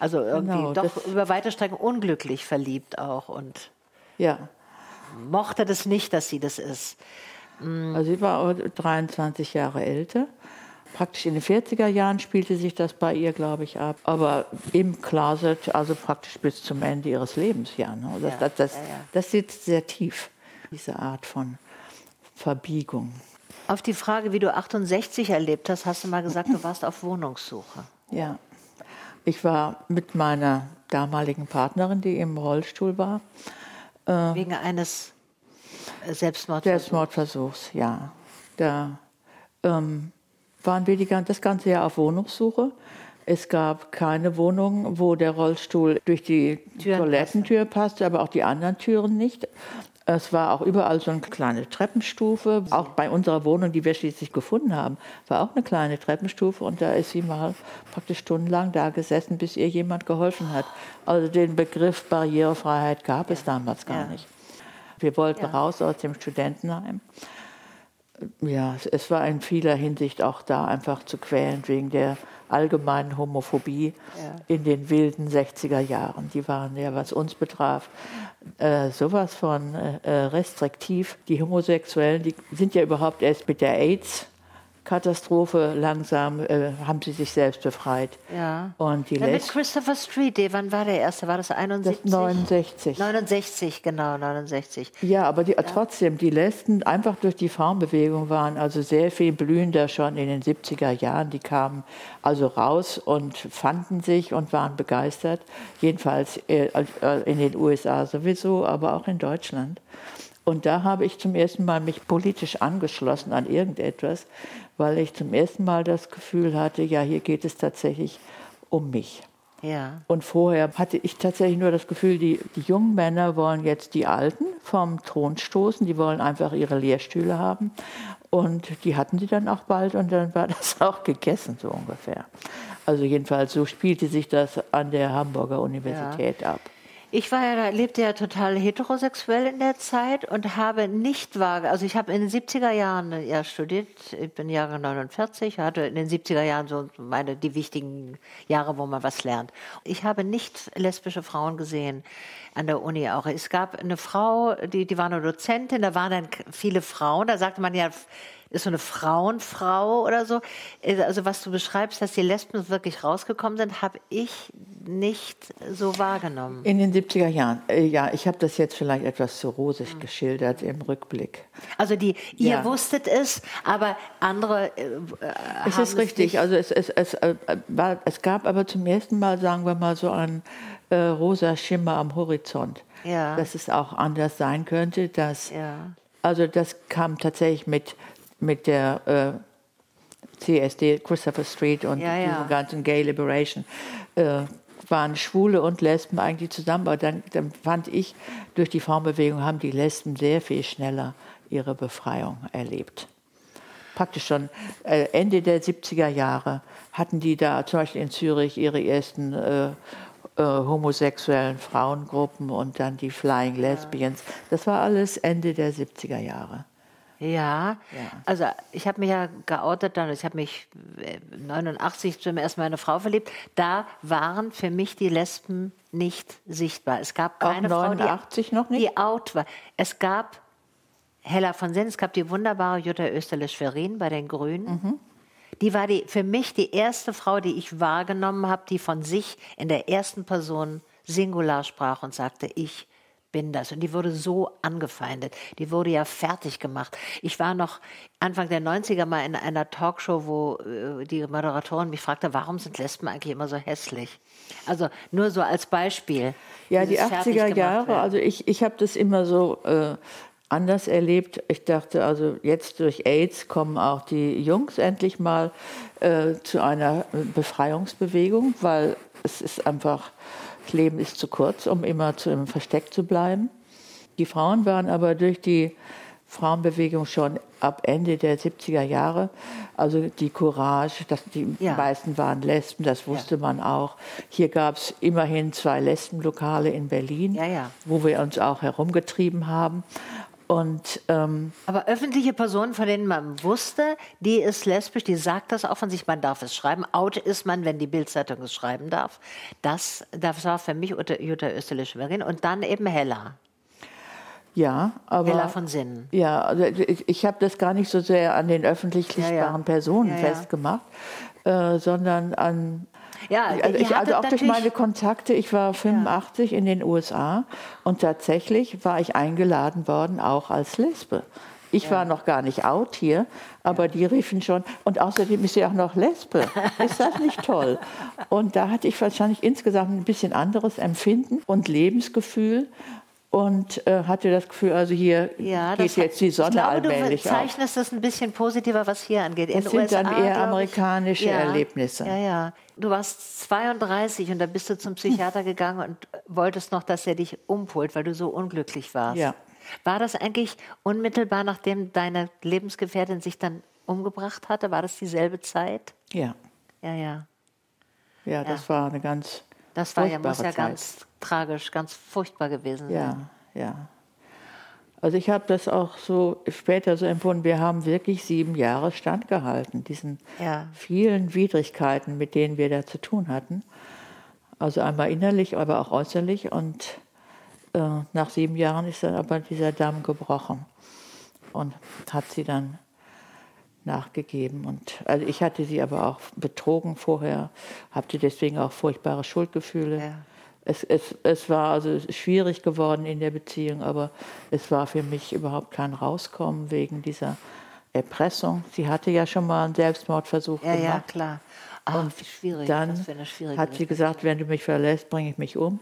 Speaker 1: also irgendwie
Speaker 3: Genau,
Speaker 1: doch über weite Strecken unglücklich verliebt auch und
Speaker 3: Ja,
Speaker 1: mochte das nicht, dass sie das ist.
Speaker 3: also sie war auch 23 Jahre älter. Praktisch in den 40er Jahren spielte sich das bei ihr, glaube ich, ab. Aber im Closet, also praktisch bis zum Ende ihres Lebens, ja. Ne? Das,
Speaker 1: Ja,
Speaker 3: das, das,
Speaker 1: ja, ja.
Speaker 3: das sitzt sehr tief, diese Art von Verbiegung.
Speaker 1: Auf die Frage, wie du 68 erlebt hast, hast du mal gesagt, du warst auf Wohnungssuche.
Speaker 3: Ja. Ich war mit meiner damaligen Partnerin, die im Rollstuhl war,
Speaker 1: Wegen eines äh, Selbstmordversuchs.
Speaker 3: Selbstmordversuchs, ja. Da ähm, waren wir die, gan- das ganze Jahr auf Wohnungssuche. Es gab keine Wohnung, wo der Rollstuhl durch die
Speaker 1: Türen
Speaker 3: Toilettentür passte, aber auch die anderen Türen nicht. Es war auch überall so eine kleine Treppenstufe. Auch bei unserer Wohnung, die wir schließlich gefunden haben, war auch eine kleine Treppenstufe. Und da ist sie mal praktisch stundenlang da gesessen, bis ihr jemand geholfen hat. Also den Begriff Barrierefreiheit gab es damals gar nicht. Wir wollten
Speaker 1: Ja.
Speaker 3: raus aus dem Studentenheim. Ja, es- war in vieler Hinsicht auch da einfach zu quälend wegen der allgemeinen Homophobie
Speaker 1: Ja.
Speaker 3: in den wilden 60er Jahren. Die waren ja, was uns betraf, äh, sowas von äh, äh, restriktiv. Die Homosexuellen, die sind ja überhaupt erst mit der AIDS Katastrophe langsam äh, haben sie sich selbst befreit.
Speaker 1: Ja.
Speaker 3: Und die
Speaker 1: Ja, mit Christopher Street, wann war der erste? War das 71?
Speaker 3: das 69.
Speaker 1: 69, genau, 69.
Speaker 3: Ja, aber die, trotzdem, die Lesben einfach durch die Frauenbewegung waren also sehr viel blühender schon in den 70er Jahren. Die kamen also raus und fanden sich und waren begeistert. Jedenfalls äh, äh, in den USA sowieso, aber auch in Deutschland. Und da habe ich zum ersten Mal mich politisch angeschlossen an irgendetwas, weil ich zum ersten Mal das Gefühl hatte, ja, hier geht es tatsächlich um mich.
Speaker 1: Ja.
Speaker 3: Und vorher hatte ich tatsächlich nur das Gefühl, die, die jungen Männer wollen jetzt die Alten vom Thron stoßen, die wollen einfach ihre Lehrstühle haben. Und die hatten sie dann auch bald und dann war das auch gegessen, so ungefähr. Also jedenfalls, so spielte sich das an der Hamburger Universität ab.
Speaker 1: Ich war ja, lebte ja total heterosexuell in der Zeit und habe nicht wahr, also ich habe in den 70er Jahren ja studiert, ich bin Jahre 49, hatte in den 70er Jahren so meine, die wichtigen Jahre, wo man was lernt. Ich habe nicht lesbische Frauen gesehen an der Uni auch. Es gab eine Frau, die, die war eine Dozentin, da waren dann viele Frauen, da sagte man ja, ist so eine Frauenfrau oder so. Also was du beschreibst, dass die Lesben wirklich rausgekommen sind, habe ich nicht so wahrgenommen.
Speaker 3: In den 70er Jahren, äh, ja, ich habe das jetzt vielleicht etwas zu rosig mhm. geschildert im Rückblick.
Speaker 1: Also die, ihr ja. wusstet es, aber andere äh,
Speaker 3: Es ist richtig, also es, es, es, äh, war, es gab aber zum ersten Mal, sagen wir mal, so einen äh, rosa Schimmer am Horizont. Ja. Dass es auch anders sein könnte, dass ja. also das kam tatsächlich mit mit der äh, CSD, Christopher Street und ja, ja. ganzen Gay Liberation, äh, waren Schwule und Lesben eigentlich zusammen. Aber dann, dann fand ich, durch die Frauenbewegung haben die Lesben sehr viel schneller ihre Befreiung erlebt. Praktisch schon äh, Ende der 70er Jahre hatten die da zum Beispiel in Zürich ihre ersten äh, äh, homosexuellen Frauengruppen und dann die Flying Lesbians. Das war alles Ende der 70er Jahre.
Speaker 1: Ja, ja. also ich habe mich ja geoutet dann, ich habe mich 89 äh, zum ersten Mal eine Frau verliebt. Da waren für mich die Lesben nicht sichtbar. Es gab keine
Speaker 3: Auch 89
Speaker 1: Frau,
Speaker 3: die, noch nicht?
Speaker 1: die out war. Es gab Hella von Sinn, es gab die wunderbare Jutta Österle-Schwerin bei den Grünen. Mhm. Die war die, für mich die erste Frau, die ich wahrgenommen habe, die von sich in der ersten Person Singular sprach und sagte, ich bin das. Und die wurde so angefeindet. Die wurde ja fertig gemacht. Ich war noch Anfang der 90er mal in einer Talkshow, wo äh, die Moderatorin mich fragte, warum sind Lesben eigentlich immer so hässlich? Also nur so als Beispiel.
Speaker 3: Ja, die 80er Jahre, werden. also ich, ich habe das immer so äh, anders erlebt. Ich dachte, also jetzt durch AIDS kommen auch die Jungs endlich mal äh, zu einer Befreiungsbewegung, weil es ist einfach Leben ist zu kurz, um immer zu, im Versteck zu bleiben. Die Frauen waren aber durch die Frauenbewegung schon ab Ende der 70er Jahre, also die Courage, dass die ja. meisten waren Lesben, das wusste ja. man auch. Hier gab es immerhin zwei Lesbenlokale in Berlin, ja, wo wir uns auch herumgetrieben haben. Und, ähm,
Speaker 1: Aber öffentliche Personen, von denen man wusste, die ist lesbisch, die sagt das auch von sich, man darf es schreiben. Out ist man, wenn die Bildzeitung es schreiben darf. Das, das war für mich Jutta Österlich-Schwerin und dann eben Hella.
Speaker 3: Ja, aber.
Speaker 1: Hella von Sinnen.
Speaker 3: Ja, also ich, ich habe das gar nicht so sehr an den öffentlich sichtbaren ja, ja. Personen ja, festgemacht, äh, sondern an ja, also, ich, also auch durch meine Kontakte, ich war 85 ja. in den USA und tatsächlich war ich eingeladen worden, auch als Lesbe. Ich ja. war noch gar nicht out hier, aber die riefen schon, und außerdem ist sie auch noch Lesbe. Ist das nicht toll? Und da hatte ich wahrscheinlich insgesamt ein bisschen anderes Empfinden und Lebensgefühl und äh, hatte das Gefühl, also hier ja, geht jetzt die Sonne ich glaube, allmählich
Speaker 1: Du zeichnest das ein bisschen positiver, was hier angeht.
Speaker 3: In das sind USA, dann eher amerikanische ja, Erlebnisse.
Speaker 1: Ja, ja. Du warst 32 und da bist du zum Psychiater gegangen und wolltest noch, dass er dich umholt, weil du so unglücklich warst. Ja. War das eigentlich unmittelbar, nachdem deine Lebensgefährtin sich dann umgebracht hatte? War das dieselbe Zeit?
Speaker 3: Ja.
Speaker 1: Ja, ja.
Speaker 3: Ja, das war eine ganz
Speaker 1: das war ja, muss ja Zeit. ganz tragisch, ganz furchtbar gewesen
Speaker 3: sein. Ja, ja. Also ich habe das auch so später so empfunden, wir haben wirklich sieben Jahre standgehalten, diesen ja. vielen Widrigkeiten, mit denen wir da zu tun hatten. Also einmal innerlich, aber auch äußerlich. Und äh, nach sieben Jahren ist dann aber dieser Damm gebrochen und hat sie dann nachgegeben. Und also ich hatte sie aber auch betrogen vorher, hatte deswegen auch furchtbare Schuldgefühle. Ja. Es, es, es war also schwierig geworden in der Beziehung, aber es war für mich überhaupt kein Rauskommen wegen dieser Erpressung. Sie hatte ja schon mal einen Selbstmordversuch
Speaker 1: ja,
Speaker 3: gemacht.
Speaker 1: Ja, klar. Ach, und schwierig.
Speaker 3: Dann hat sie gesagt, wenn du mich verlässt, bringe ich mich um.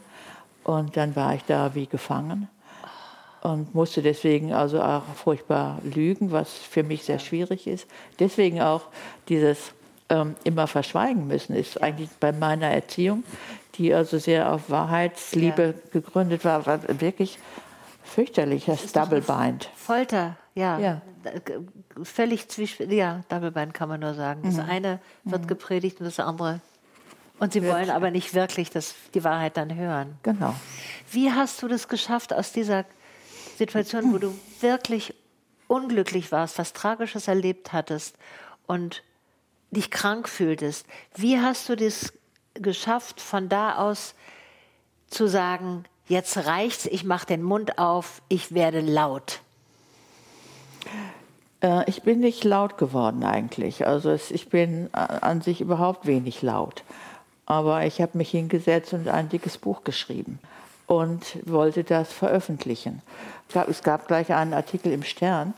Speaker 3: Und dann war ich da wie gefangen und musste deswegen also auch furchtbar lügen, was für mich sehr schwierig ist. Deswegen auch dieses ähm, immer verschweigen müssen ist ja. eigentlich bei meiner Erziehung, die also sehr auf Wahrheitsliebe ja. gegründet war, war wirklich fürchterlich, das Double Bind.
Speaker 1: Folter, ja. ja. Völlig zwiespältig, ja, Double Bind kann man nur sagen. Das mhm. eine wird mhm. gepredigt und das andere und sie wollen aber nicht wirklich das, die Wahrheit dann hören.
Speaker 3: Genau.
Speaker 1: Wie hast du das geschafft aus dieser Situation, wo du wirklich unglücklich warst, was Tragisches erlebt hattest und dich krank fühltest? Wie hast du das geschafft, von da aus zu sagen, jetzt reicht's, ich mache den Mund auf, ich werde laut?
Speaker 3: Äh, ich bin nicht laut geworden eigentlich. Also es, ich bin äh, an sich überhaupt wenig laut. Aber ich habe mich hingesetzt und ein dickes Buch geschrieben und wollte das veröffentlichen. Es gab gleich einen Artikel im Stern,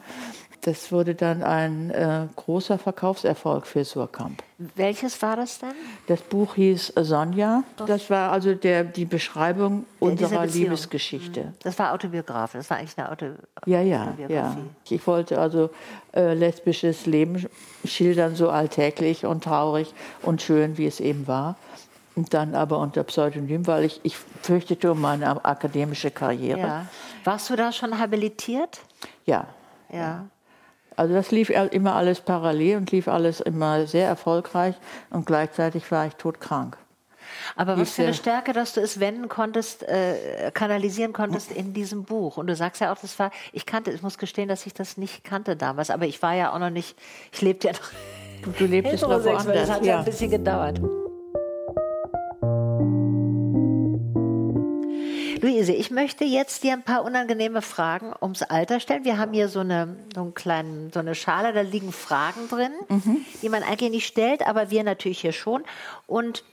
Speaker 3: das wurde dann ein äh, großer Verkaufserfolg für Surkamp.
Speaker 1: Welches war das dann?
Speaker 3: Das Buch hieß Sonja. Das war also der, die Beschreibung unserer Liebesgeschichte. Mhm.
Speaker 1: Das war autobiografisch. Das war eigentlich eine Auto
Speaker 3: ja, ja, ja. Ich wollte also äh, lesbisches Leben schildern, so alltäglich und traurig und schön, wie es eben war. Und dann aber unter Pseudonym, weil ich, ich fürchtete um meine akademische Karriere. Ja.
Speaker 1: Warst du da schon habilitiert?
Speaker 3: Ja.
Speaker 1: Ja.
Speaker 3: Also das lief immer alles parallel und lief alles immer sehr erfolgreich und gleichzeitig war ich todkrank.
Speaker 1: Aber was für eine Stärke, dass du es wenden konntest, äh, kanalisieren konntest in diesem Buch. Und du sagst ja auch, das war, ich kannte, ich muss gestehen, dass ich das nicht kannte damals, aber ich war ja auch noch nicht, ich lebte ja noch.
Speaker 3: Du, lebtest noch woanders.
Speaker 1: Das hat ja ein bisschen gedauert. Luise, ich möchte jetzt dir ein paar unangenehme Fragen ums Alter stellen. Wir haben hier so eine, so einen kleinen, so eine Schale, da liegen Fragen drin, mhm. die man eigentlich nicht stellt, aber wir natürlich hier schon. Und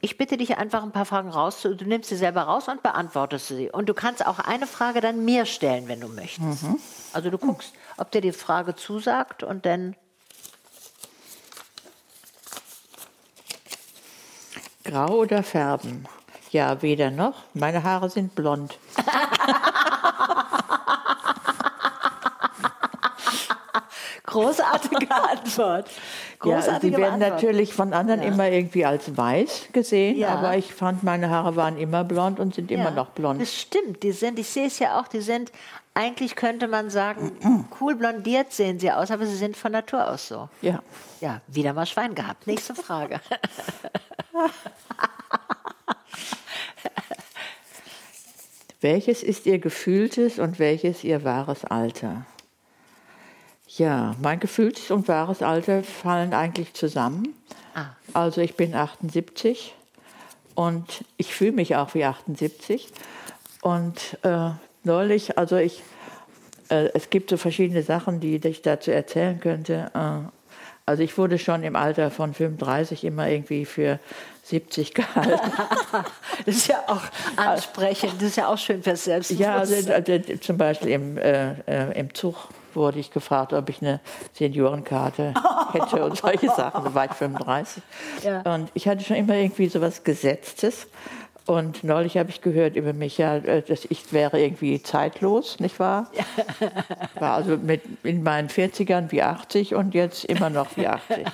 Speaker 1: ich bitte dich einfach ein paar Fragen raus. Du nimmst sie selber raus und beantwortest sie. Und du kannst auch eine Frage dann mir stellen, wenn du möchtest. Mhm. Also du guckst, ob dir die Frage zusagt und dann.
Speaker 3: Grau oder färben? Ja, weder noch. Meine Haare sind blond.
Speaker 1: Großartige Antwort.
Speaker 3: Großartige ja, die werden Antwort. natürlich von anderen ja. immer irgendwie als weiß gesehen, ja. aber ich fand, meine Haare waren immer blond und sind immer noch blond.
Speaker 1: Das stimmt, die sind, ich sehe es ja auch, die sind, eigentlich könnte man sagen, cool blondiert sehen sie aus, aber sie sind von Natur aus so.
Speaker 3: Ja.
Speaker 1: Ja, wieder mal Schwein gehabt. Nächste Frage.
Speaker 3: Welches ist Ihr gefühltes und welches Ihr wahres Alter? Ja, mein gefühltes und wahres Alter fallen eigentlich zusammen. Ah. Also ich bin 78 und ich fühle mich auch wie 78. Und äh, neulich, also ich, äh, es gibt so verschiedene Sachen, die ich dazu erzählen könnte. Äh, also ich wurde schon im Alter von 35 immer irgendwie für 70 gehalten.
Speaker 1: das ist ja auch ansprechend, das ist ja auch schön fürs
Speaker 3: Selbstbewusstsein. Ja, also, also, zum Beispiel im, äh, äh, im Zug wurde ich gefragt, ob ich eine Seniorenkarte hätte und solche Sachen. Da war ich 35. Ja. Und ich hatte schon immer irgendwie so was Gesetztes. Und neulich habe ich gehört über mich, ja, äh, dass ich wäre irgendwie zeitlos, nicht wahr? War also mit in meinen 40ern wie 80 und jetzt immer noch wie 80.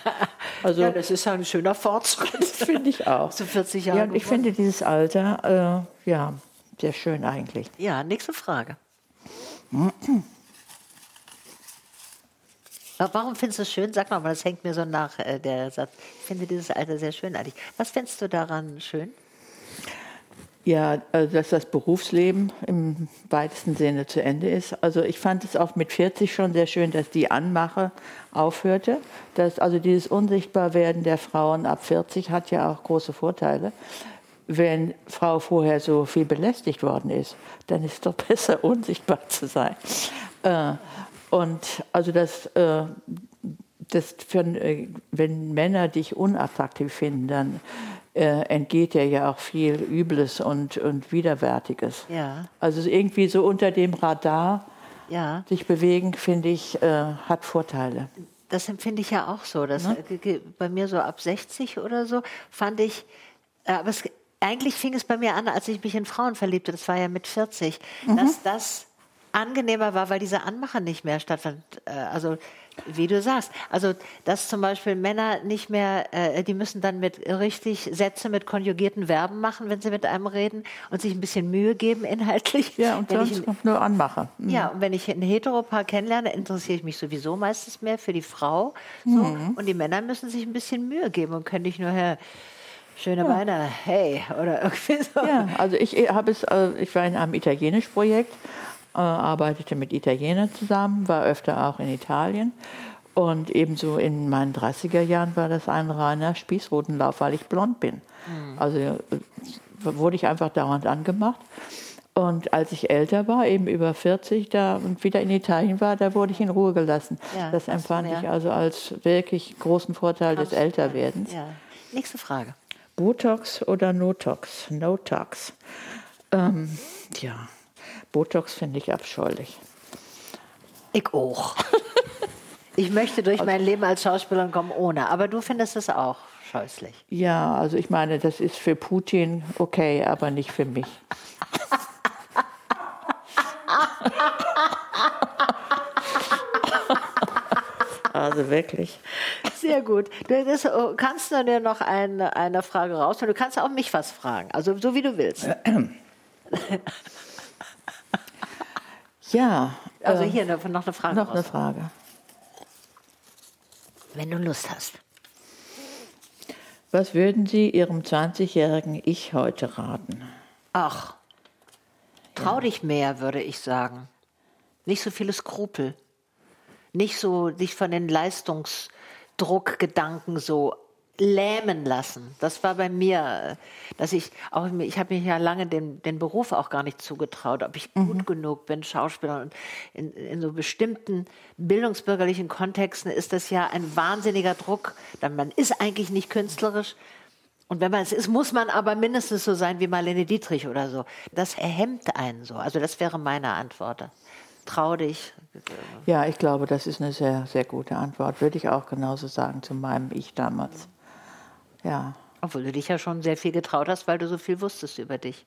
Speaker 1: Also, ja, das ist ein schöner Fortschritt.
Speaker 3: finde ich auch.
Speaker 1: So 40 Jahre.
Speaker 3: Ja, und ich finde dieses Alter, äh, ja, sehr schön eigentlich.
Speaker 1: Ja, nächste Frage. Warum findest du es schön? Sag mal, das hängt mir so nach, äh, der Satz. Ich finde dieses Alter sehr schön eigentlich. Was findest du daran schön?
Speaker 3: Ja, also dass das Berufsleben im weitesten Sinne zu Ende ist. Also ich fand es auch mit 40 schon sehr schön, dass die Anmache aufhörte. Dass also dieses Unsichtbarwerden der Frauen ab 40 hat ja auch große Vorteile. Wenn Frau vorher so viel belästigt worden ist, dann ist es doch besser, unsichtbar zu sein. Äh, und also das, äh, das für, äh, wenn Männer dich unattraktiv finden, dann äh, entgeht ja ja auch viel Übles und, und Widerwärtiges.
Speaker 1: Ja.
Speaker 3: Also irgendwie so unter dem Radar ja. sich bewegen, finde ich, äh, hat Vorteile.
Speaker 1: Das empfinde ich ja auch so. Das, ne? Bei mir so ab 60 oder so fand ich, äh, aber es, eigentlich fing es bei mir an, als ich mich in Frauen verliebte, das war ja mit 40, mhm. dass das angenehmer war, weil diese Anmache nicht mehr stattfand. Äh, also wie du sagst, also dass zum Beispiel Männer nicht mehr, äh, die müssen dann mit richtig Sätze mit konjugierten Verben machen, wenn sie mit einem reden und sich ein bisschen Mühe geben inhaltlich.
Speaker 3: Ja, und wenn sonst ich, nur Anmache.
Speaker 1: Mhm. Ja, und wenn ich ein Heteropaar kennenlerne, interessiere ich mich sowieso meistens mehr für die Frau. So, mhm. Und die Männer müssen sich ein bisschen Mühe geben und können nicht nur, Herr, Schöne ja. Beine, hey, oder irgendwie so.
Speaker 3: Ja, also ich habe es, äh, ich war in einem Italienisch-Projekt, äh, arbeitete mit Italienern zusammen, war öfter auch in Italien. Und ebenso in meinen 30er Jahren war das ein reiner Spießrutenlauf, weil ich blond bin. Mhm. Also äh, wurde ich einfach dauernd angemacht. Und als ich älter war, eben über 40, da und wieder in Italien war, da wurde ich in Ruhe gelassen. Ja, das empfand ich also als wirklich großen Vorteil des Älterwerdens. Ja.
Speaker 1: Nächste Frage.
Speaker 3: Botox oder Notox? Notox. Ähm, ja, Botox finde ich abscheulich.
Speaker 1: Ich auch. ich möchte durch mein Leben als Schauspielerin kommen ohne, aber du findest es auch scheußlich.
Speaker 3: Ja, also ich meine, das ist für Putin okay, aber nicht für mich. Also wirklich.
Speaker 1: Sehr gut. Du das, oh, kannst du dir noch eine, eine Frage raus? Du kannst auch mich was fragen, also so wie du willst.
Speaker 3: Ja.
Speaker 1: Also äh, hier noch eine Frage.
Speaker 3: Noch raus. eine Frage.
Speaker 1: Wenn du Lust hast.
Speaker 3: Was würden Sie Ihrem 20-jährigen Ich heute raten?
Speaker 1: Ach, trau ja. dich mehr, würde ich sagen. Nicht so viele Skrupel nicht so sich von den Leistungsdruckgedanken so lähmen lassen. Das war bei mir, dass ich auch, ich habe mir ja lange den, den Beruf auch gar nicht zugetraut, ob ich mhm. gut genug bin, Schauspieler. Und in, in so bestimmten bildungsbürgerlichen Kontexten ist das ja ein wahnsinniger Druck. Man ist eigentlich nicht künstlerisch. Und wenn man es ist, muss man aber mindestens so sein wie Marlene Dietrich oder so. Das hemmt einen so. Also das wäre meine Antwort trau dich.
Speaker 3: Ja, ich glaube, das ist eine sehr, sehr gute Antwort. Würde ich auch genauso sagen zu meinem Ich damals. Ja.
Speaker 1: Obwohl du dich ja schon sehr viel getraut hast, weil du so viel wusstest über dich.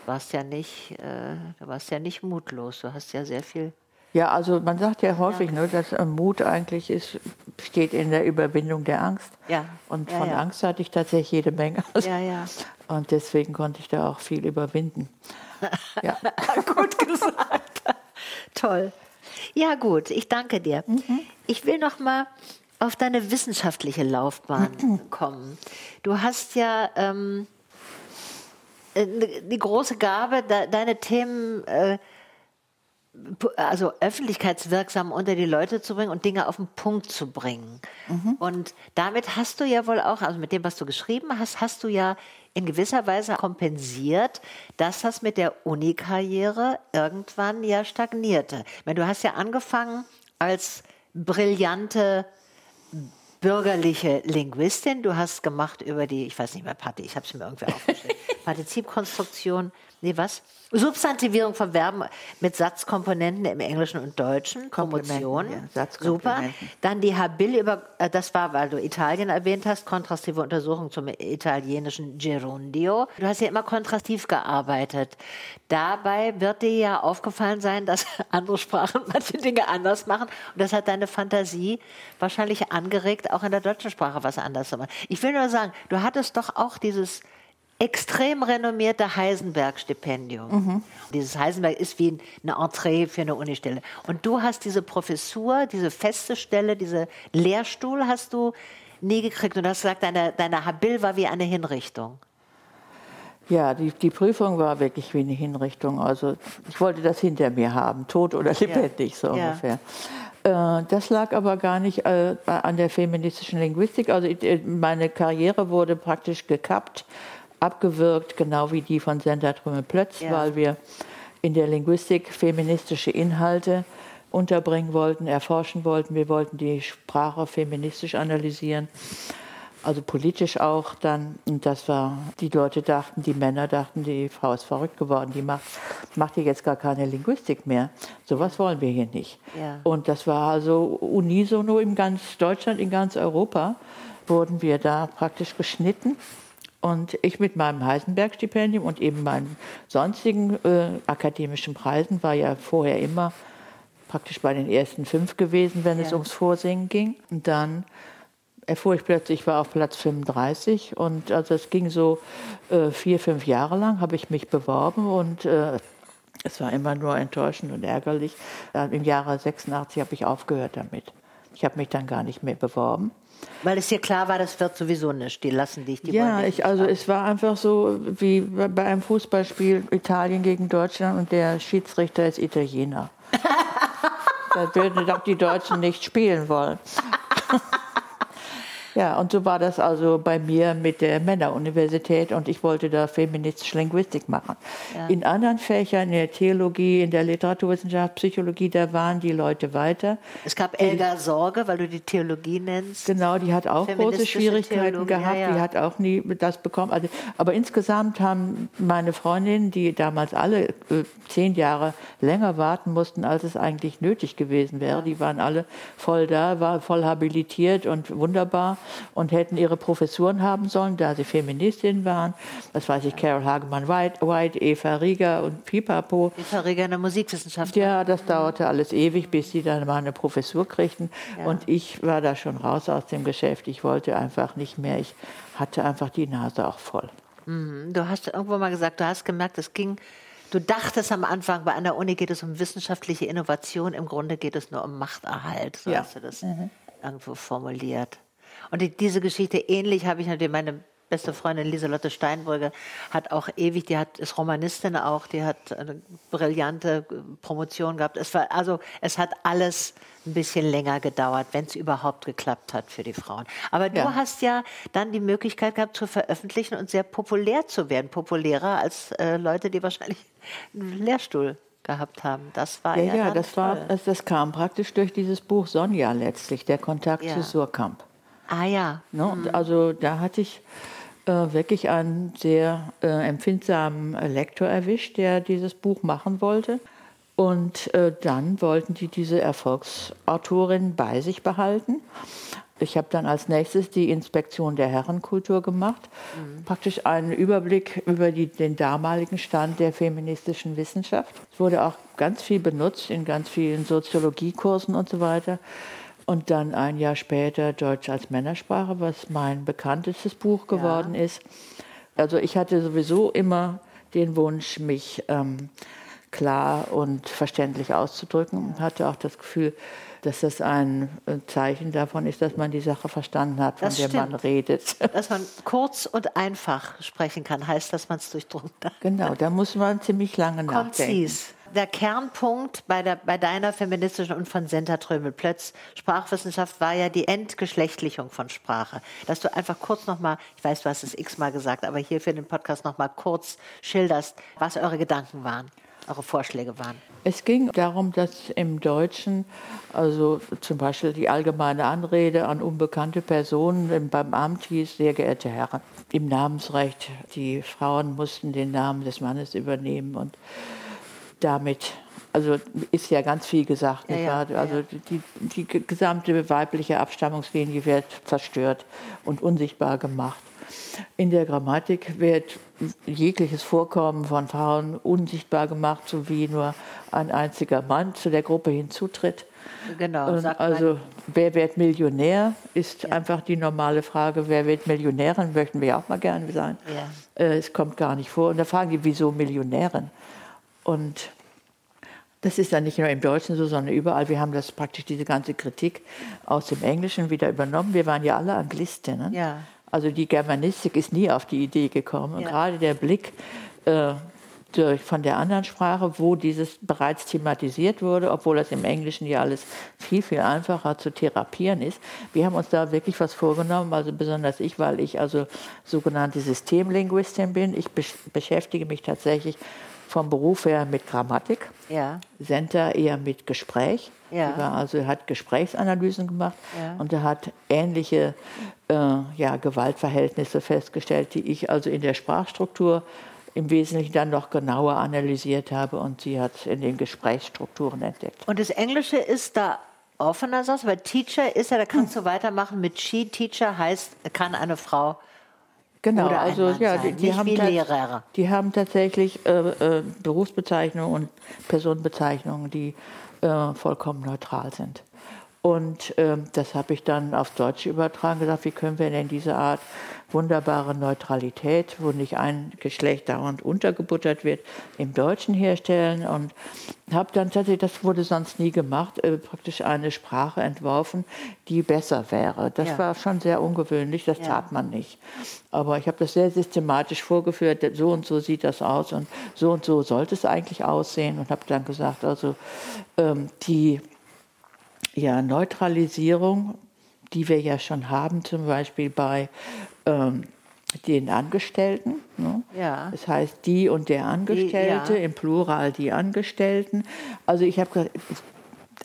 Speaker 1: Du warst ja nicht, äh, du warst ja nicht mutlos. Du hast ja sehr viel.
Speaker 3: Ja, also man sagt ja häufig, ja. Ne, dass äh, Mut eigentlich ist, steht in der Überwindung der Angst.
Speaker 1: Ja.
Speaker 3: Und
Speaker 1: ja,
Speaker 3: von
Speaker 1: ja.
Speaker 3: Angst hatte ich tatsächlich jede Menge.
Speaker 1: Ja, ja.
Speaker 3: Und deswegen konnte ich da auch viel überwinden.
Speaker 1: Ja. Gut gesagt. Toll. Ja, gut, ich danke dir. Mhm. Ich will noch mal auf deine wissenschaftliche Laufbahn kommen. Du hast ja ähm, äh, die große Gabe, de deine Themen äh, also öffentlichkeitswirksam unter die Leute zu bringen und Dinge auf den Punkt zu bringen. Mhm. Und damit hast du ja wohl auch, also mit dem, was du geschrieben hast, hast du ja in gewisser Weise kompensiert, dass das mit der Uni-Karriere irgendwann ja stagnierte. Ich meine, du hast ja angefangen als brillante bürgerliche Linguistin. Du hast gemacht über die, ich weiß nicht mehr, Party, ich habe es mir irgendwie aufgeschrieben, Partizipkonstruktion, nee, was? Substantivierung von Verben mit Satzkomponenten im Englischen und Deutschen, Promotion, ja, super. Dann die Habil über, äh, das war, weil du Italien erwähnt hast, kontrastive Untersuchung zum italienischen Gerundio. Du hast ja immer kontrastiv gearbeitet. Dabei wird dir ja aufgefallen sein, dass andere Sprachen manche Dinge anders machen und das hat deine Fantasie wahrscheinlich angeregt, auch in der deutschen Sprache was anders zu machen. Ich will nur sagen, du hattest doch auch dieses extrem renommierte Heisenberg-Stipendium. Mhm. Dieses Heisenberg ist wie eine Entree für eine Unistelle. Und du hast diese Professur, diese feste Stelle, diese Lehrstuhl hast du nie gekriegt. Und du hast gesagt, deine, deine Habil war wie eine Hinrichtung.
Speaker 3: Ja, die, die Prüfung war wirklich wie eine Hinrichtung. Also ich wollte das hinter mir haben, tot oder lebendig, ja. so ja. ungefähr. Äh, das lag aber gar nicht äh, an der feministischen Linguistik. Also meine Karriere wurde praktisch gekappt abgewürgt, genau wie die von Senta Trümmel-Plötz, ja. weil wir in der Linguistik feministische Inhalte unterbringen wollten, erforschen wollten. Wir wollten die Sprache feministisch analysieren, also politisch auch dann. Und das war, die Leute dachten, die Männer dachten, die Frau ist verrückt geworden, die macht, macht hier jetzt gar keine Linguistik mehr. Sowas wollen wir hier nicht. Ja. Und das war also unisono in ganz Deutschland, in ganz Europa wurden wir da praktisch geschnitten und ich mit meinem Heisenberg-Stipendium und eben meinen sonstigen äh, akademischen Preisen war ja vorher immer praktisch bei den ersten fünf gewesen, wenn ja. es ums Vorsingen ging. Und dann erfuhr ich plötzlich, ich war auf Platz 35 und also es ging so äh, vier, fünf Jahre lang, habe ich mich beworben und äh, es war immer nur enttäuschend und ärgerlich. Im Jahre 86 habe ich aufgehört damit. Ich habe mich dann gar nicht mehr beworben.
Speaker 1: Weil es dir klar war, das wird sowieso nicht. Die lassen dich, die
Speaker 3: Ja, ich, also es war einfach so wie bei einem Fußballspiel Italien gegen Deutschland und der Schiedsrichter ist Italiener. da würden doch die Deutschen nicht spielen wollen. Ja, und so war das also bei mir mit der Männeruniversität und ich wollte da feministische Linguistik machen. In anderen Fächern, in der Theologie, in der Literaturwissenschaft, Psychologie, da waren die Leute weiter.
Speaker 1: Es gab Elga Sorge, weil du die Theologie nennst.
Speaker 3: Genau, die hat auch große Schwierigkeiten
Speaker 1: Theologie,
Speaker 3: gehabt.
Speaker 1: ja, ja.
Speaker 3: Die hat auch nie das bekommen. Also, aber insgesamt haben meine Freundinnen, die damals alle äh, zehn Jahre länger warten mussten, als es eigentlich nötig gewesen wäre, die waren alle voll da, war voll habilitiert und wunderbar und hätten ihre Professuren haben sollen, da sie Feministinnen waren. Das weiß ich, Carol Hagemann-White, White, Eva Rieger und Pipapo.
Speaker 1: Die Verräger in der Musikwissenschaft.
Speaker 3: Ja, das dauerte alles ewig, bis sie dann mal eine Professur kriegten. Und ich war da schon raus aus dem Geschäft. Ich wollte einfach nicht mehr. Ich hatte einfach die Nase auch voll.
Speaker 1: Du hast irgendwo mal gesagt, du hast gemerkt, es ging. Du dachtest am Anfang, bei einer Uni geht es um wissenschaftliche Innovation, im Grunde geht es nur um Machterhalt. So
Speaker 3: Ja.
Speaker 1: hast du das irgendwo formuliert. Und die, diese Geschichte ähnlich habe ich natürlich meine beste Freundin Lieselotte Steinbrügge hat auch ewig, die hat ist Romanistin auch, die hat eine brillante äh, Promotion gehabt. Es war also es hat alles ein bisschen länger gedauert, wenn es überhaupt geklappt hat für die Frauen. Aber du
Speaker 3: Ja.
Speaker 1: hast ja dann die Möglichkeit gehabt zu veröffentlichen und sehr populär zu werden, populärer als äh, Leute, die wahrscheinlich einen Lehrstuhl gehabt haben. Das war
Speaker 3: Ja,
Speaker 1: ja,
Speaker 3: ja, das, war,
Speaker 1: toll.
Speaker 3: das, das kam praktisch durch dieses Buch Sonja letztlich, der Kontakt
Speaker 1: Ja.
Speaker 3: zu Surkamp.
Speaker 1: Ah ja,
Speaker 3: Ne? Und Also da hatte ich äh, wirklich einen sehr äh, empfindsamen Lektor erwischt, der dieses Buch machen wollte. Und äh, dann wollten die diese Erfolgsautorin bei sich behalten. Ich habe dann als nächstes die Inspektion der Herrenkultur gemacht. Praktisch einen Überblick über die, den damaligen Stand der feministischen Wissenschaft. Es wurde auch ganz viel benutzt in ganz vielen Soziologiekursen und so weiter. Und dann ein Jahr später Deutsch als Männersprache, was mein bekanntestes Buch geworden ist. Also ich hatte sowieso immer den Wunsch, mich ähm, klar und verständlich auszudrücken und hatte auch das Gefühl, dass das ein äh, Zeichen davon ist, dass man die Sache verstanden hat, von
Speaker 1: Das
Speaker 3: der man
Speaker 1: stimmt.
Speaker 3: redet.
Speaker 1: dass man kurz und einfach sprechen kann, heißt, dass man es durchdrungen hat.
Speaker 3: genau, da muss man ziemlich lange nachdenken.
Speaker 1: Der Kernpunkt bei, der, bei deiner feministischen und von Senta Trömel-Plötz Sprachwissenschaft war ja die Entgeschlechtlichung von Sprache. Dass du einfach kurz nochmal, ich weiß, du hast es x-mal gesagt, aber hier für den Podcast nochmal kurz schilderst, was eure Gedanken waren, eure Vorschläge waren.
Speaker 3: Es ging darum, dass im Deutschen, also zum Beispiel die allgemeine Anrede an unbekannte Personen beim Amt hieß, sehr geehrte Herren, im Namensrecht, die Frauen mussten den Namen des Mannes übernehmen und damit, also ist ja ganz viel gesagt,
Speaker 1: Ja, ja, ja,
Speaker 3: also
Speaker 1: ja.
Speaker 3: die, die gesamte weibliche Abstammungslinie wird zerstört und unsichtbar gemacht. In der Grammatik wird jegliches Vorkommen von Frauen unsichtbar gemacht, so wie nur ein einziger Mann zu der Gruppe hinzutritt.
Speaker 1: Genau,
Speaker 3: also wer wird Millionär, ist einfach die normale Frage. Wer wird Millionärin, möchten wir auch mal gerne sein.
Speaker 1: Ja.
Speaker 3: Äh, Es kommt gar nicht vor. Und da fragen die, wieso Millionärin? Und das ist dann nicht nur im Deutschen so, sondern überall. Wir haben das praktisch, diese ganze Kritik aus dem Englischen wieder übernommen. Wir waren ja alle Anglistinnen.
Speaker 1: Ja.
Speaker 3: Also die Germanistik ist nie auf die Idee gekommen. Und
Speaker 1: Ja.
Speaker 3: gerade der Blick äh, durch, von der anderen Sprache, wo dieses bereits thematisiert wurde, obwohl das im Englischen ja alles viel, viel einfacher zu therapieren ist. Wir haben uns da wirklich was vorgenommen, also besonders ich, weil ich also sogenannte Systemlinguistin bin. Ich besch beschäftige mich tatsächlich vom Beruf her mit Grammatik.
Speaker 1: Ja.
Speaker 3: Senta eher mit Gespräch.
Speaker 1: Ja.
Speaker 3: War also hat Gesprächsanalysen gemacht
Speaker 1: Ja.
Speaker 3: und er hat ähnliche äh, ja, Gewaltverhältnisse festgestellt, die ich also in der Sprachstruktur im Wesentlichen dann noch genauer analysiert habe und sie hat in den Gesprächsstrukturen entdeckt.
Speaker 1: Und das Englische ist da offener, du, weil Teacher ist ja, da kannst du weitermachen mit She. Teacher heißt, kann eine Frau
Speaker 3: Genau,
Speaker 1: Oder
Speaker 3: also ja, die, die haben
Speaker 1: Lehrer.
Speaker 3: Die haben tatsächlich äh, äh, Berufsbezeichnungen und Personenbezeichnungen, die äh, vollkommen neutral sind. Und ähm, das habe ich dann aufs Deutsche übertragen, gesagt, wie können wir denn diese Art wunderbare Neutralität, wo nicht ein Geschlecht dauernd untergebuttert wird, im Deutschen herstellen. Und habe dann tatsächlich, das wurde sonst nie gemacht, äh, praktisch eine Sprache entworfen, die besser wäre. Das
Speaker 1: Ja.
Speaker 3: war schon sehr ungewöhnlich, das
Speaker 1: Ja.
Speaker 3: tat man nicht. Aber ich habe das sehr systematisch vorgeführt, so und so sieht das aus und so und so sollte es eigentlich aussehen und habe dann gesagt, also ähm, die ja, Neutralisierung, die wir ja schon haben, zum Beispiel bei ähm, den Angestellten. Ne?
Speaker 1: Ja.
Speaker 3: Das heißt, die und der Angestellte,
Speaker 1: ja.
Speaker 3: im Plural die Angestellten. Also ich habe gesagt,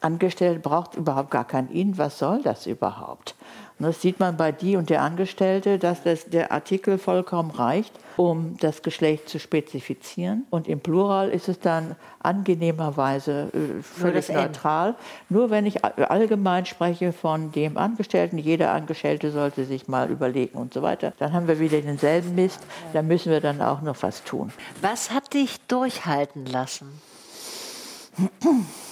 Speaker 3: Angestellte braucht überhaupt gar kein ihn. Was soll das überhaupt? Und das sieht man bei die und der Angestellte, dass das, der Artikel vollkommen reicht, um das Geschlecht zu spezifizieren. Und im Plural ist es dann angenehmerweise äh, völlig
Speaker 1: M.
Speaker 3: neutral. Nur wenn ich all- allgemein spreche von dem Angestellten, jeder Angestellte sollte sich mal überlegen und so weiter, dann haben wir wieder denselben Mist. Da müssen wir dann auch noch was tun.
Speaker 1: Was hat dich durchhalten lassen?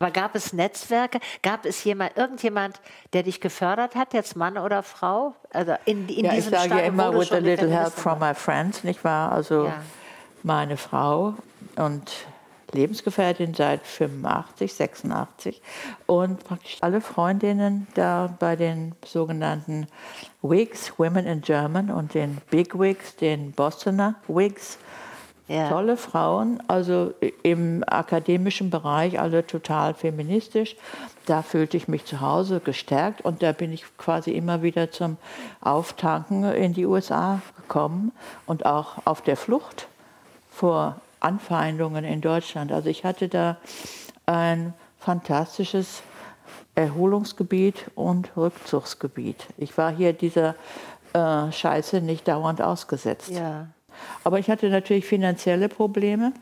Speaker 1: Aber gab es Netzwerke? Gab es jemand, irgendjemand, der dich gefördert hat, jetzt Mann oder Frau? Also in, in
Speaker 3: Ja, ich sage ja immer, with a little help from my friends, nicht wahr? Also
Speaker 1: Ja.
Speaker 3: meine Frau und Lebensgefährtin seit 85, 86 und praktisch alle Freundinnen da bei den sogenannten Whigs, Women in German und den Big Wigs, den Bostoner Whigs.
Speaker 1: Ja.
Speaker 3: Tolle Frauen, also im akademischen Bereich alle total feministisch. Da fühlte ich mich zu Hause gestärkt und da bin ich quasi immer wieder zum Auftanken in die USA gekommen und auch auf der Flucht vor Anfeindungen in Deutschland. Also ich hatte da ein fantastisches Erholungsgebiet und Rückzugsgebiet. Ich war hier dieser äh, Scheiße nicht dauernd ausgesetzt.
Speaker 1: Ja.
Speaker 3: Aber ich hatte natürlich finanzielle Probleme.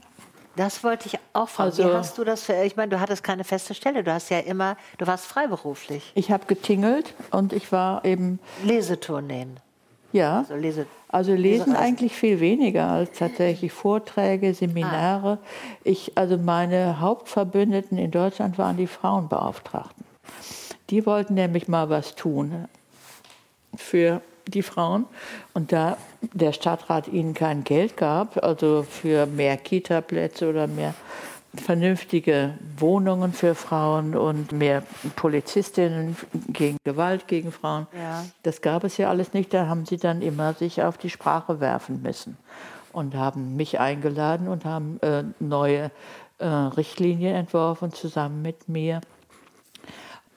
Speaker 1: Das wollte ich auch fragen.
Speaker 3: Also-
Speaker 1: Wie hast du das? Für, ich meine, du hattest keine feste Stelle. Du hast ja immer, du warst freiberuflich.
Speaker 3: Ich habe getingelt und ich war eben,
Speaker 1: Lesetourneen.
Speaker 3: ja,
Speaker 1: Also Lese,
Speaker 3: also lesen
Speaker 1: Lesereisen.
Speaker 3: eigentlich viel weniger als tatsächlich Vorträge, Seminare. Ich, also meine Hauptverbündeten in Deutschland waren die Frauenbeauftragten. Die wollten nämlich mal was tun für die Frauen. Und da der Stadtrat ihnen kein Geld gab, also für mehr Kita-Plätze oder mehr vernünftige Wohnungen für Frauen und mehr Polizistinnen gegen Gewalt gegen Frauen.
Speaker 1: Ja.
Speaker 3: Das gab es ja alles nicht. Da haben sie dann immer sich auf die Sprache werfen müssen und haben mich eingeladen und haben äh, neue äh, Richtlinien entworfen zusammen mit mir.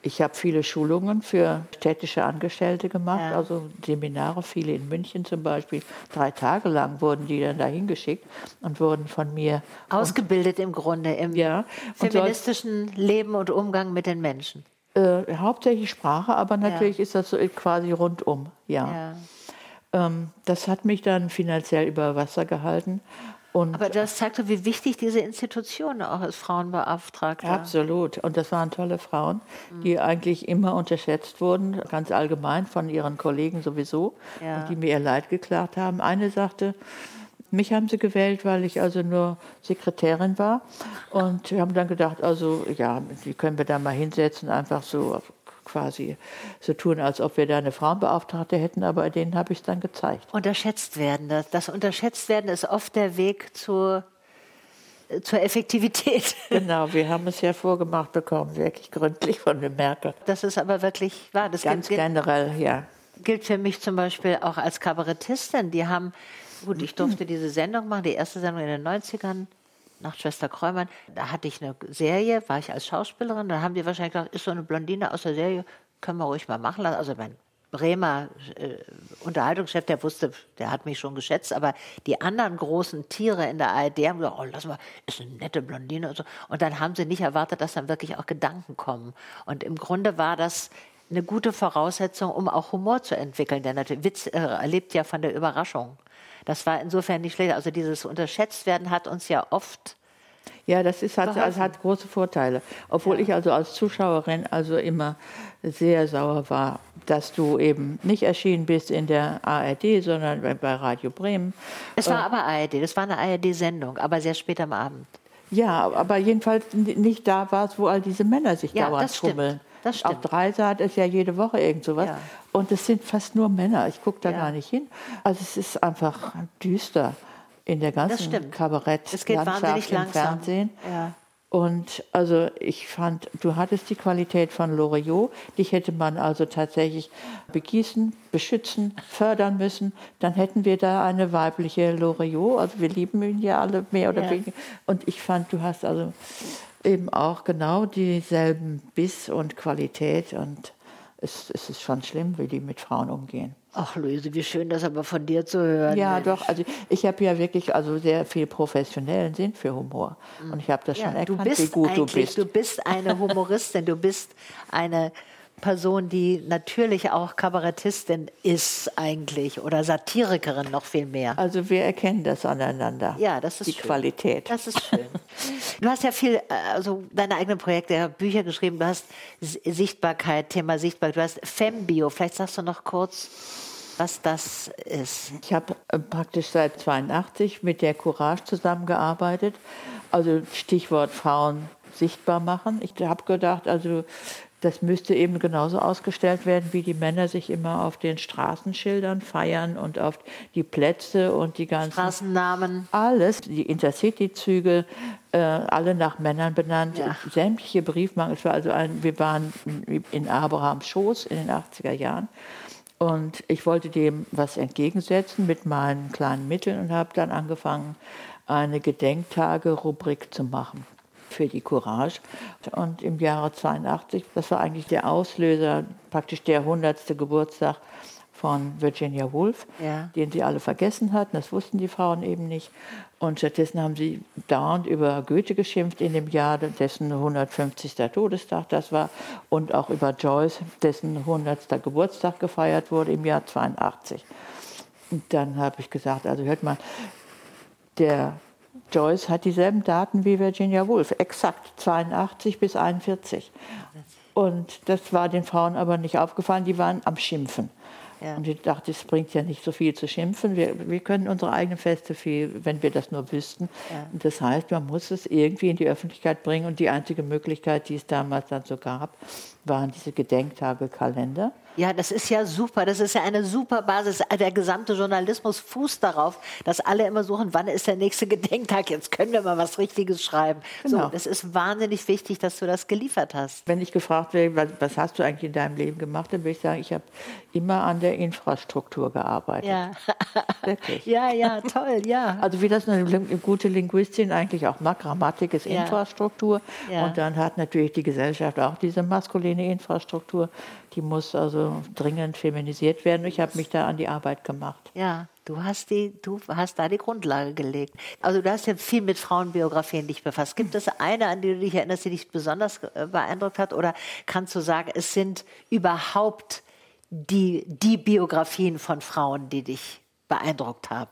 Speaker 3: Ich habe viele Schulungen für städtische Angestellte gemacht,
Speaker 1: Ja.
Speaker 3: also Seminare, viele in München zum Beispiel. Drei Tage lang wurden die dann dahin geschickt und wurden von mir
Speaker 1: ausgebildet im Grunde im
Speaker 3: Ja, und
Speaker 1: feministischen Leben und Umgang mit den Menschen.
Speaker 3: äh, hauptsächlich Sprache, aber natürlich ist das so quasi rundum. Ja.
Speaker 1: Ja.
Speaker 3: Ähm, das hat mich dann finanziell über Wasser gehalten. Und
Speaker 1: Aber das zeigt doch, wie wichtig diese Institution auch ist, Frauenbeauftragter.
Speaker 3: Absolut. Und das waren tolle Frauen, die eigentlich immer unterschätzt wurden, ganz allgemein von ihren Kollegen sowieso,
Speaker 1: Ja.
Speaker 3: die mir ihr Leid geklagt haben. Eine sagte, mich haben sie gewählt, weil ich also nur Sekretärin war. Und wir haben dann gedacht, also ja, die können wir da mal hinsetzen, einfach so quasi so tun, als ob wir da eine Frauenbeauftragte hätten, aber denen habe ich es dann gezeigt.
Speaker 1: Unterschätzt werden. Das, das Unterschätzt werden ist oft der Weg zur, äh, zur Effektivität.
Speaker 3: Genau, wir haben es ja vorgemacht bekommen, wirklich gründlich von dem Merkel.
Speaker 1: Das ist aber wirklich wahr. Das
Speaker 3: Ganz
Speaker 1: gilt,
Speaker 3: generell, ja.
Speaker 1: gilt für mich zum Beispiel auch als Kabarettistin. Die haben, gut, ich durfte diese Sendung machen, die erste Sendung in den 90ern. Nach Schwester Kräumann, da hatte ich eine Serie, war ich als Schauspielerin, da haben die wahrscheinlich gedacht, ist so eine Blondine aus der Serie, können wir ruhig mal machen lassen. Also mein Bremer äh, Unterhaltungschef, der wusste, der hat mich schon geschätzt, aber die anderen großen Tiere in der ARD haben gesagt, oh, lass mal, ist eine nette Blondine und so. Und dann haben sie nicht erwartet, dass dann wirklich auch Gedanken kommen. Und im Grunde war das eine gute Voraussetzung, um auch Humor zu entwickeln. Denn natürlich Witz äh, lebt ja von der Überraschung. Das war insofern nicht schlecht. Also dieses Unterschätztwerden hat uns ja oft
Speaker 3: Ja, das ist, hat,
Speaker 1: Verhalten.
Speaker 3: hat große Vorteile. Obwohl ich also als Zuschauerin also immer sehr sauer war, dass du eben nicht erschienen bist in der ARD, sondern bei bei Radio Bremen.
Speaker 1: Es war aber ARD, das war eine ARD-Sendung, aber sehr spät am Abend.
Speaker 3: Ja, aber jedenfalls nicht da war es, wo all diese Männer sich
Speaker 1: Ja,
Speaker 3: dauernd
Speaker 1: das stimmt. Das stimmt.
Speaker 3: Auf Dreisat ist ja jede Woche irgend sowas.
Speaker 1: Ja.
Speaker 3: Und es sind fast nur Männer. Ich gucke da
Speaker 1: Ja.
Speaker 3: gar nicht hin. Also es ist einfach düster in der ganzen
Speaker 1: stimmt. Es geht
Speaker 3: Kabarettlandschaft
Speaker 1: wahnsinnig
Speaker 3: im
Speaker 1: langsam.
Speaker 3: Fernsehen.
Speaker 1: Ja.
Speaker 3: Und also ich fand, du hattest die Qualität von Loriot, dich hätte man also tatsächlich begießen, beschützen, fördern müssen. Dann hätten wir da eine weibliche Loriot. Also wir lieben ihn ja alle mehr oder weniger. Und ich fand, du hast also eben auch genau dieselben Biss und Qualität. Und es, es ist schon schlimm, wie die mit Frauen umgehen.
Speaker 1: Ach, Luise, wie schön das aber von dir zu hören.
Speaker 3: Ja,
Speaker 1: Mensch.
Speaker 3: doch. Also ich habe ja wirklich also sehr viel professionellen Sinn für Humor. Und ich habe das schon
Speaker 1: Ja, du
Speaker 3: erkannt, wie gut du bist.
Speaker 1: du bist eine Humoristin, du bist eine Person, die natürlich auch Kabarettistin ist eigentlich oder Satirikerin noch viel mehr.
Speaker 3: Also wir erkennen das aneinander.
Speaker 1: Ja, das ist
Speaker 3: die
Speaker 1: schön.
Speaker 3: Qualität.
Speaker 1: Das ist schön. Du hast ja viel, äh, also deine eigenen Projekte, Bücher geschrieben, du hast Sichtbarkeit, Thema Sichtbarkeit, du hast Fembio. Vielleicht sagst du noch kurz, was das ist.
Speaker 3: Ich habe äh, praktisch seit 82 mit der Courage zusammengearbeitet. Also Stichwort Frauen sichtbar machen. Ich habe gedacht, also das müsste eben genauso ausgestellt werden, wie die Männer sich immer auf den Straßenschildern feiern und auf die Plätze und die ganzen
Speaker 1: Straßennamen.
Speaker 3: alles, die Intercity-Züge, äh, alle nach Männern benannt,
Speaker 1: Ja.
Speaker 3: sämtliche Briefmarken. Es war also ein, wir waren in Abrahams Schoß in den 80er Jahren. Und ich wollte dem was entgegensetzen mit meinen kleinen Mitteln und habe dann angefangen, eine Gedenktage-Rubrik zu machen für die Courage. Und im Jahre 82, das war eigentlich der Auslöser, praktisch der 100. Geburtstag von Virginia Woolf,
Speaker 1: Ja.
Speaker 3: den sie alle vergessen hatten. Das wussten die Frauen eben nicht. Und stattdessen haben sie dauernd über Goethe geschimpft in dem Jahr, dessen 150. Todestag das war, und auch über Joyce, dessen 100. Geburtstag gefeiert wurde im Jahr 82. Und dann habe ich gesagt, also hört mal, der Joyce hat dieselben Daten wie Virginia Woolf, exakt 82 bis 41. Und das war den Frauen aber nicht aufgefallen, die waren am Schimpfen.
Speaker 1: Ja.
Speaker 3: Und ich dachte, es bringt ja nicht so viel zu schimpfen. Wir, wir können unsere eigenen Feste viel, wenn wir das nur wüssten.
Speaker 1: Ja.
Speaker 3: Das heißt, man muss es irgendwie in die Öffentlichkeit bringen. Und die einzige Möglichkeit, die es damals dann so gab, waren diese Gedenktage-Kalender.
Speaker 1: Ja, das ist ja super. Das ist ja eine super Basis. Der gesamte Journalismus fußt darauf, dass alle immer suchen, wann ist der nächste Gedenktag. Jetzt können wir mal was Richtiges schreiben.
Speaker 3: Genau.
Speaker 1: So, das ist wahnsinnig wichtig, dass du das geliefert hast.
Speaker 3: Wenn ich gefragt werde, was, hast du eigentlich in deinem Leben gemacht, dann würde ich sagen, ich habe immer an der Infrastruktur gearbeitet.
Speaker 1: Ja,
Speaker 3: Wirklich.
Speaker 1: ja, ja, toll, ja.
Speaker 3: Also wie das eine gute Linguistin eigentlich auch mag, Grammatik ist
Speaker 1: Ja.
Speaker 3: Infrastruktur.
Speaker 1: Ja.
Speaker 3: Und dann hat natürlich die Gesellschaft auch diese maskuline Infrastruktur. Die muss also dringend feminisiert werden. Ich habe mich da an die Arbeit gemacht.
Speaker 1: Ja, du hast, die, du hast da die Grundlage gelegt. Also du hast ja viel mit Frauenbiografien dich befasst. Gibt es eine, an die du dich erinnerst, die dich besonders äh, beeindruckt hat? Oder kannst du sagen, es sind überhaupt die, die Biografien von Frauen, die dich beeindruckt haben?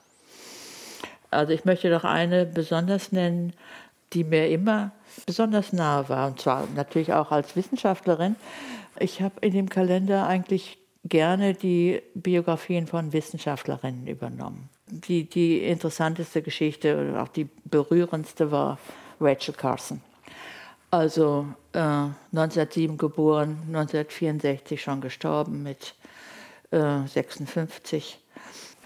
Speaker 3: Also ich möchte doch eine besonders nennen, die mir immer besonders nahe war. Und zwar natürlich auch als Wissenschaftlerin. Ich habe in dem Kalender eigentlich gerne die Biografien von Wissenschaftlerinnen übernommen. Die, die interessanteste Geschichte oder auch die berührendste war Rachel Carson. Also äh, 1907 geboren, 1964 schon gestorben mit äh, 56.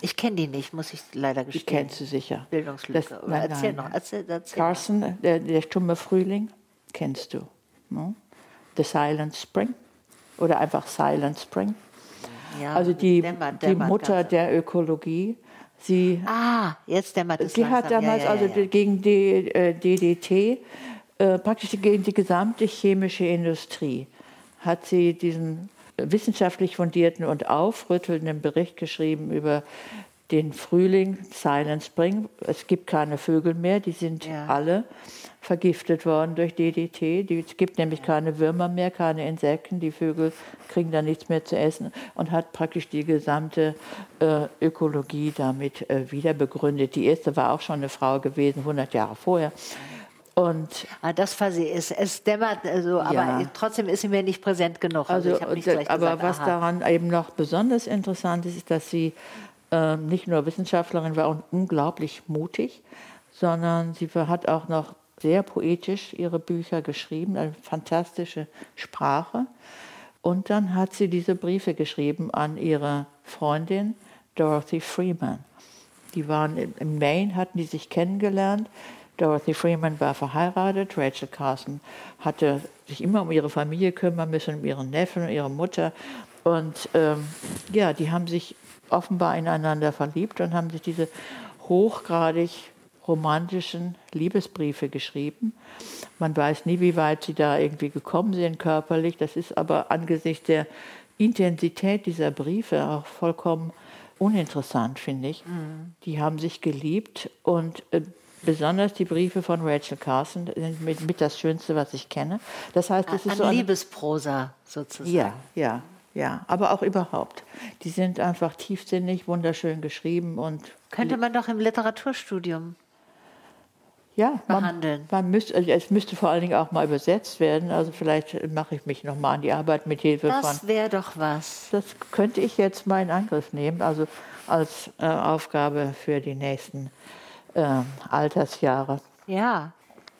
Speaker 1: Ich kenne die nicht, muss ich leider
Speaker 3: Die
Speaker 1: gestehen.
Speaker 3: kennst du sicher.
Speaker 1: Bildungslücke.
Speaker 3: Das- nein,
Speaker 1: erzähl
Speaker 3: nein.
Speaker 1: noch. Erzähl, erzähl
Speaker 3: Carson, der, der stumme Frühling, kennst du. Ne? The Silent Spring oder einfach Silent Spring.
Speaker 1: Ja,
Speaker 3: Also die,
Speaker 1: dämmert,
Speaker 3: die
Speaker 1: dämmert
Speaker 3: Mutter der Ökologie, sie,
Speaker 1: Ah, jetzt dämmert es
Speaker 3: sie hat
Speaker 1: langsam.
Speaker 3: damals
Speaker 1: ja, ja,
Speaker 3: also
Speaker 1: ja, ja.
Speaker 3: gegen die äh, DDT, äh, praktisch gegen die gesamte chemische Industrie, hat sie diesen wissenschaftlich fundierten und aufrüttelnden Bericht geschrieben über den Frühling, Silent Spring. Es gibt keine Vögel mehr, die sind
Speaker 1: Ja.
Speaker 3: alle vergiftet worden durch DDT. Die, es gibt nämlich keine Würmer mehr, keine Insekten. Die Vögel kriegen dann nichts mehr zu essen und hat praktisch die gesamte äh, Ökologie damit äh, wieder begründet. Die erste war auch schon eine Frau gewesen, 100 Jahre vorher. Und
Speaker 1: Ah, das sie. Es, dämmert, also, aber
Speaker 3: Ja.
Speaker 1: trotzdem ist sie mir nicht präsent genug. Also,
Speaker 3: Also,
Speaker 1: gleich
Speaker 3: aber
Speaker 1: gesagt,
Speaker 3: was
Speaker 1: aha.
Speaker 3: daran eben noch besonders interessant ist, ist, dass sie ähm, nicht nur Wissenschaftlerin war unglaublich mutig, sondern sie hat auch noch sehr poetisch ihre Bücher geschrieben, eine fantastische Sprache. Und dann hat sie diese Briefe geschrieben an ihre Freundin Dorothy Freeman. Die waren in Maine, hatten die sich kennengelernt. Dorothy Freeman war verheiratet, Rachel Carson hatte sich immer um ihre Familie kümmern müssen, um ihren Neffen ihre Mutter. Und ähm, ja, die haben sich offenbar ineinander verliebt und haben sich diese hochgradig romantischen Liebesbriefe geschrieben. Man weiß nie, wie weit sie da irgendwie gekommen sind körperlich. Das ist aber angesichts der Intensität dieser Briefe auch vollkommen uninteressant, finde ich. Mhm. Die haben sich geliebt und äh, besonders die Briefe von Rachel Carson sind mit, mit, das Schönste, was ich kenne. Das heißt, es
Speaker 1: ist
Speaker 3: An so
Speaker 1: eine Liebesprosa sozusagen.
Speaker 3: Ja, ja, ja, aber auch überhaupt. Die sind einfach tiefsinnig, wunderschön geschrieben und
Speaker 1: könnte man doch im Literaturstudium
Speaker 3: ja,
Speaker 1: behandeln.
Speaker 3: Man, man müsste, also es müsste vor allen Dingen auch mal übersetzt werden. Also vielleicht mache ich mich noch mal an die Arbeit mit Hilfe
Speaker 1: das
Speaker 3: von.
Speaker 1: Das wäre doch was.
Speaker 3: Das könnte ich jetzt mal in Angriff nehmen, also als äh, Aufgabe für die nächsten äh, Altersjahre.
Speaker 1: Ja.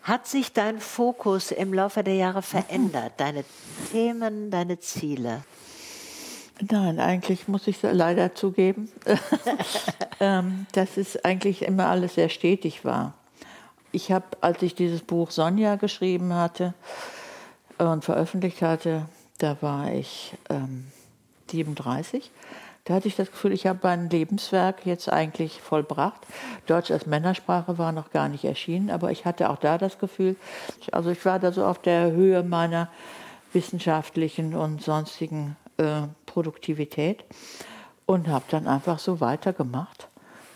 Speaker 1: Hat sich dein Fokus im Laufe der Jahre verändert? Deine Themen, deine Ziele?
Speaker 3: Nein, eigentlich muss ich leider zugeben, ähm, dass es eigentlich immer alles sehr stetig war. Ich habe, als ich dieses Buch Sonja geschrieben hatte und veröffentlicht hatte, da war ich ähm, 37. Da hatte ich das Gefühl, ich habe mein Lebenswerk jetzt eigentlich vollbracht. Deutsch als Männersprache war noch gar nicht erschienen, aber ich hatte auch da das Gefühl, also ich war da so auf der Höhe meiner wissenschaftlichen und sonstigen äh, Produktivität und habe dann einfach so weitergemacht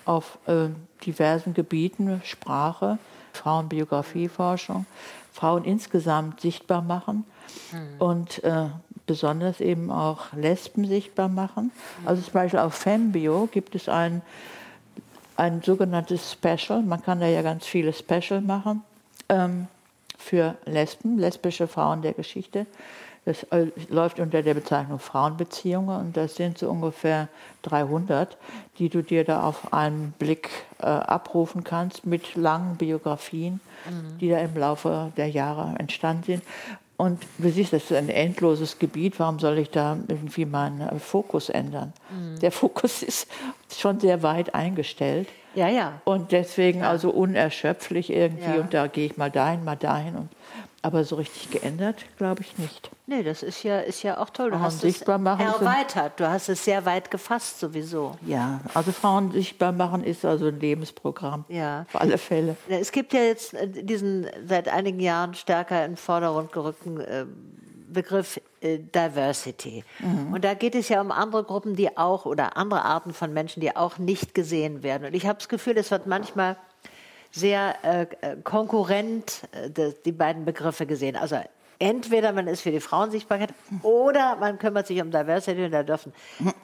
Speaker 3: auf äh, diversen Gebieten, Sprache, Frauenbiografieforschung, Frauen insgesamt sichtbar machen mhm. und äh, besonders eben auch Lesben sichtbar machen. Also zum Beispiel auf Fembio gibt es ein, ein sogenanntes Special, man kann da ja ganz viele Special machen, ähm, für Lesben, lesbische Frauen der Geschichte. Das äh, läuft unter der Bezeichnung Frauenbeziehungen und das sind so ungefähr 300, die du dir da auf einen Blick äh, abrufen kannst mit langen Biografien, mhm. die da im Laufe der Jahre entstanden sind. Und du siehst, das ist ein endloses Gebiet. Warum soll ich da irgendwie meinen äh, Fokus ändern? Mhm. Der Fokus ist schon sehr weit eingestellt.
Speaker 1: Ja, ja.
Speaker 3: Und deswegen ja. also unerschöpflich irgendwie. Ja. Und da gehe ich mal dahin, mal dahin. Und aber so richtig geändert, glaube ich nicht.
Speaker 1: Nee, das ist ja, ist ja auch toll.
Speaker 3: Du Frauen hast sichtbar es machen
Speaker 1: erweitert. Du hast es sehr weit gefasst sowieso.
Speaker 3: Ja, also Frauen sichtbar machen ist also ein Lebensprogramm.
Speaker 1: Ja.
Speaker 3: Auf alle Fälle.
Speaker 1: Es gibt ja jetzt äh, diesen seit einigen Jahren stärker in den Vordergrund gerückten äh, Begriff äh, Diversity. Mhm. Und da geht es ja um andere Gruppen, die auch oder andere Arten von Menschen, die auch nicht gesehen werden. Und ich habe das Gefühl, es wird manchmal sehr äh, konkurrent äh, die beiden Begriffe gesehen. Also entweder man ist für die Frauensichtbarkeit oder man kümmert sich um Diversity und da dürfen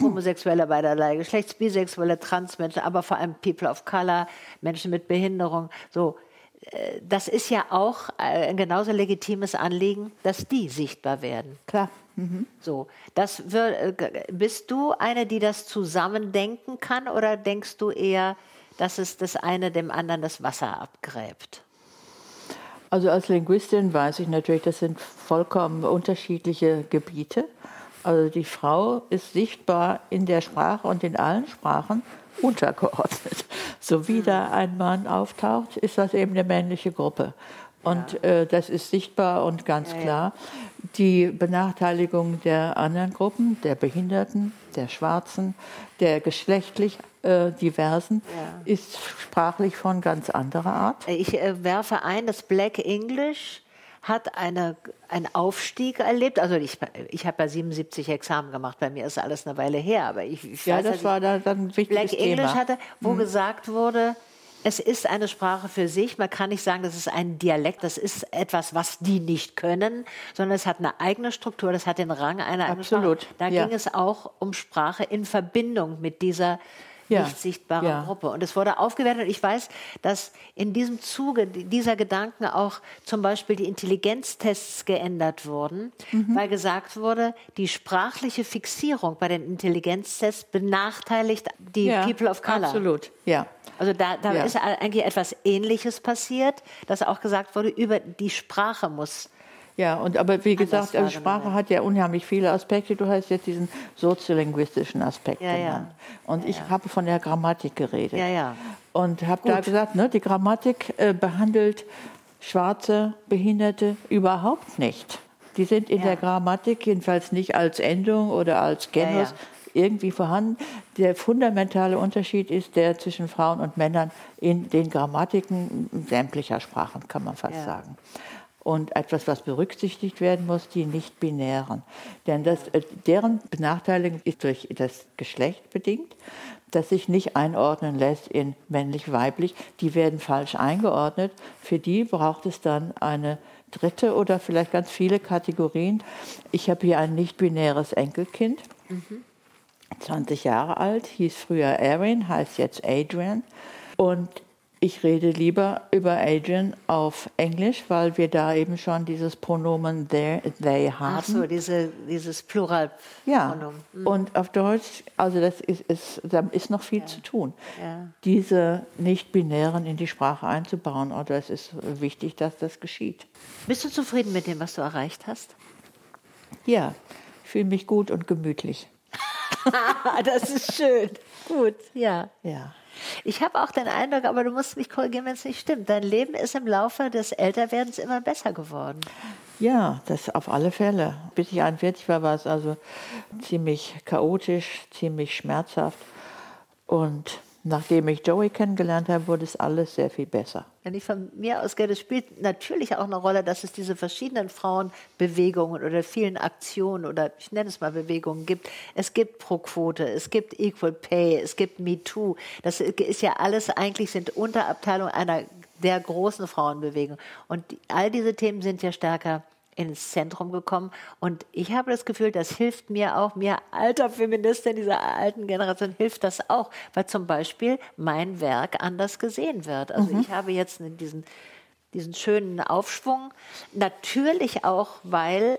Speaker 1: Homosexuelle beiderlei Geschlechts, Bisexuelle, Transmenschen, aber vor allem People of Color, Menschen mit Behinderung, so. Äh, das ist ja auch äh, ein genauso legitimes Anliegen, dass die sichtbar werden.
Speaker 3: Klar.
Speaker 1: Mhm. So, das äh, bist du eine, die das zusammendenken kann, oder denkst du eher, dass es das eine dem anderen das Wasser abgräbt?
Speaker 3: Also als Linguistin weiß ich natürlich, das sind vollkommen unterschiedliche Gebiete. Also die Frau ist sichtbar in der Sprache und in allen Sprachen untergeordnet. So wie da ein Mann auftaucht, ist das eben eine männliche Gruppe. Und ja. äh, das ist sichtbar und ganz ja, klar. Ja. Die Benachteiligung der anderen Gruppen, der Behinderten, der Schwarzen, der geschlechtlich äh, diversen, ist sprachlich von ganz anderer Art.
Speaker 1: Ich äh, werfe ein, das Black English hat eine, einen Aufstieg erlebt. Also ich, ich habe ja 77 Examen gemacht, bei mir ist alles eine Weile her, aber ich, ich
Speaker 3: ja, weiß, das war da dann ein wichtiges
Speaker 1: Black English hatte, wo hm. gesagt wurde, es ist eine Sprache für sich. Man kann nicht sagen, das ist ein Dialekt, das ist etwas, was die nicht können, sondern es hat eine eigene Struktur, das hat den Rang einer
Speaker 3: Absolut.
Speaker 1: Sprache. Da ja. ging es auch um Sprache in Verbindung mit dieser
Speaker 3: Ja.
Speaker 1: nicht sichtbare
Speaker 3: Ja.
Speaker 1: Gruppe. Und es wurde aufgewertet. Und ich weiß, dass in diesem Zuge dieser Gedanken auch zum Beispiel die Intelligenztests geändert wurden,
Speaker 3: Mhm.
Speaker 1: weil gesagt wurde, die sprachliche Fixierung bei den Intelligenztests benachteiligt die
Speaker 3: ja,
Speaker 1: People of Color.
Speaker 3: Absolut, ja.
Speaker 1: Also da, da ist eigentlich etwas Ähnliches passiert, dass auch gesagt wurde, über die Sprache muss.
Speaker 3: Ja, und aber wie gesagt, also Sprache hat ja unheimlich viele Aspekte. Du hast jetzt diesen soziolinguistischen Aspekt
Speaker 1: Ja, ja.
Speaker 3: genannt. Und ich habe von der Grammatik geredet.
Speaker 1: Ja, ja.
Speaker 3: Und habe da gesagt, ne, die Grammatik äh, behandelt schwarze Behinderte überhaupt nicht. Die sind in
Speaker 1: Ja.
Speaker 3: der Grammatik jedenfalls nicht als Endung oder als Genus
Speaker 1: ja.
Speaker 3: irgendwie vorhanden. Der fundamentale Unterschied ist der zwischen Frauen und Männern in den Grammatiken sämtlicher Sprachen, kann man fast
Speaker 1: Ja.
Speaker 3: sagen. Und etwas, was berücksichtigt werden muss, die Nicht-Binären. Denn das, äh, deren Benachteiligung ist durch das Geschlecht bedingt, das sich nicht einordnen lässt in männlich-weiblich. Die werden falsch eingeordnet. Für die braucht es dann eine dritte oder vielleicht ganz viele Kategorien. Ich habe hier ein nicht-binäres Enkelkind. 20 Jahre alt, hieß früher Erin, heißt jetzt Adrian. Und ich rede lieber über Adrian auf Englisch, weil wir da eben schon dieses Pronomen they, they haben.
Speaker 1: Ach so, diese, dieses Plural.
Speaker 3: Ja,
Speaker 1: Pronomen.
Speaker 3: und auf Deutsch, also das ist, ist, da ist noch viel zu tun,
Speaker 1: Ja.
Speaker 3: diese Nicht-Binären in die Sprache einzubauen. Und es ist wichtig, dass das geschieht.
Speaker 1: Bist du zufrieden mit dem, was du erreicht hast?
Speaker 3: Ja, ich fühle mich gut und gemütlich.
Speaker 1: das ist schön. Gut, ja.
Speaker 3: Ja.
Speaker 1: Ich habe auch den Eindruck, aber du musst mich korrigieren, wenn es nicht stimmt. Dein Leben ist im Laufe des Älterwerdens immer besser geworden.
Speaker 3: Ja, das auf alle Fälle. Bis ich 41 war, war es also ziemlich chaotisch, ziemlich schmerzhaft. Und nachdem ich Joey kennengelernt habe, wurde es alles sehr viel besser.
Speaker 1: Wenn ich von mir ausgehe, das spielt natürlich auch eine Rolle, dass es diese verschiedenen Frauenbewegungen oder vielen Aktionen oder ich nenne es mal Bewegungen gibt. Es gibt Pro-Quote, es gibt Equal Pay, es gibt MeToo. Das ist ja alles eigentlich sind Unterabteilungen einer der großen Frauenbewegung. Und all diese Themen sind ja stärker ins Zentrum gekommen. Und ich habe das Gefühl, das hilft mir auch, mir alter Feministin dieser alten Generation hilft das auch, weil zum Beispiel mein Werk anders gesehen wird. Also ich habe jetzt diesen, diesen schönen Aufschwung. Natürlich auch, weil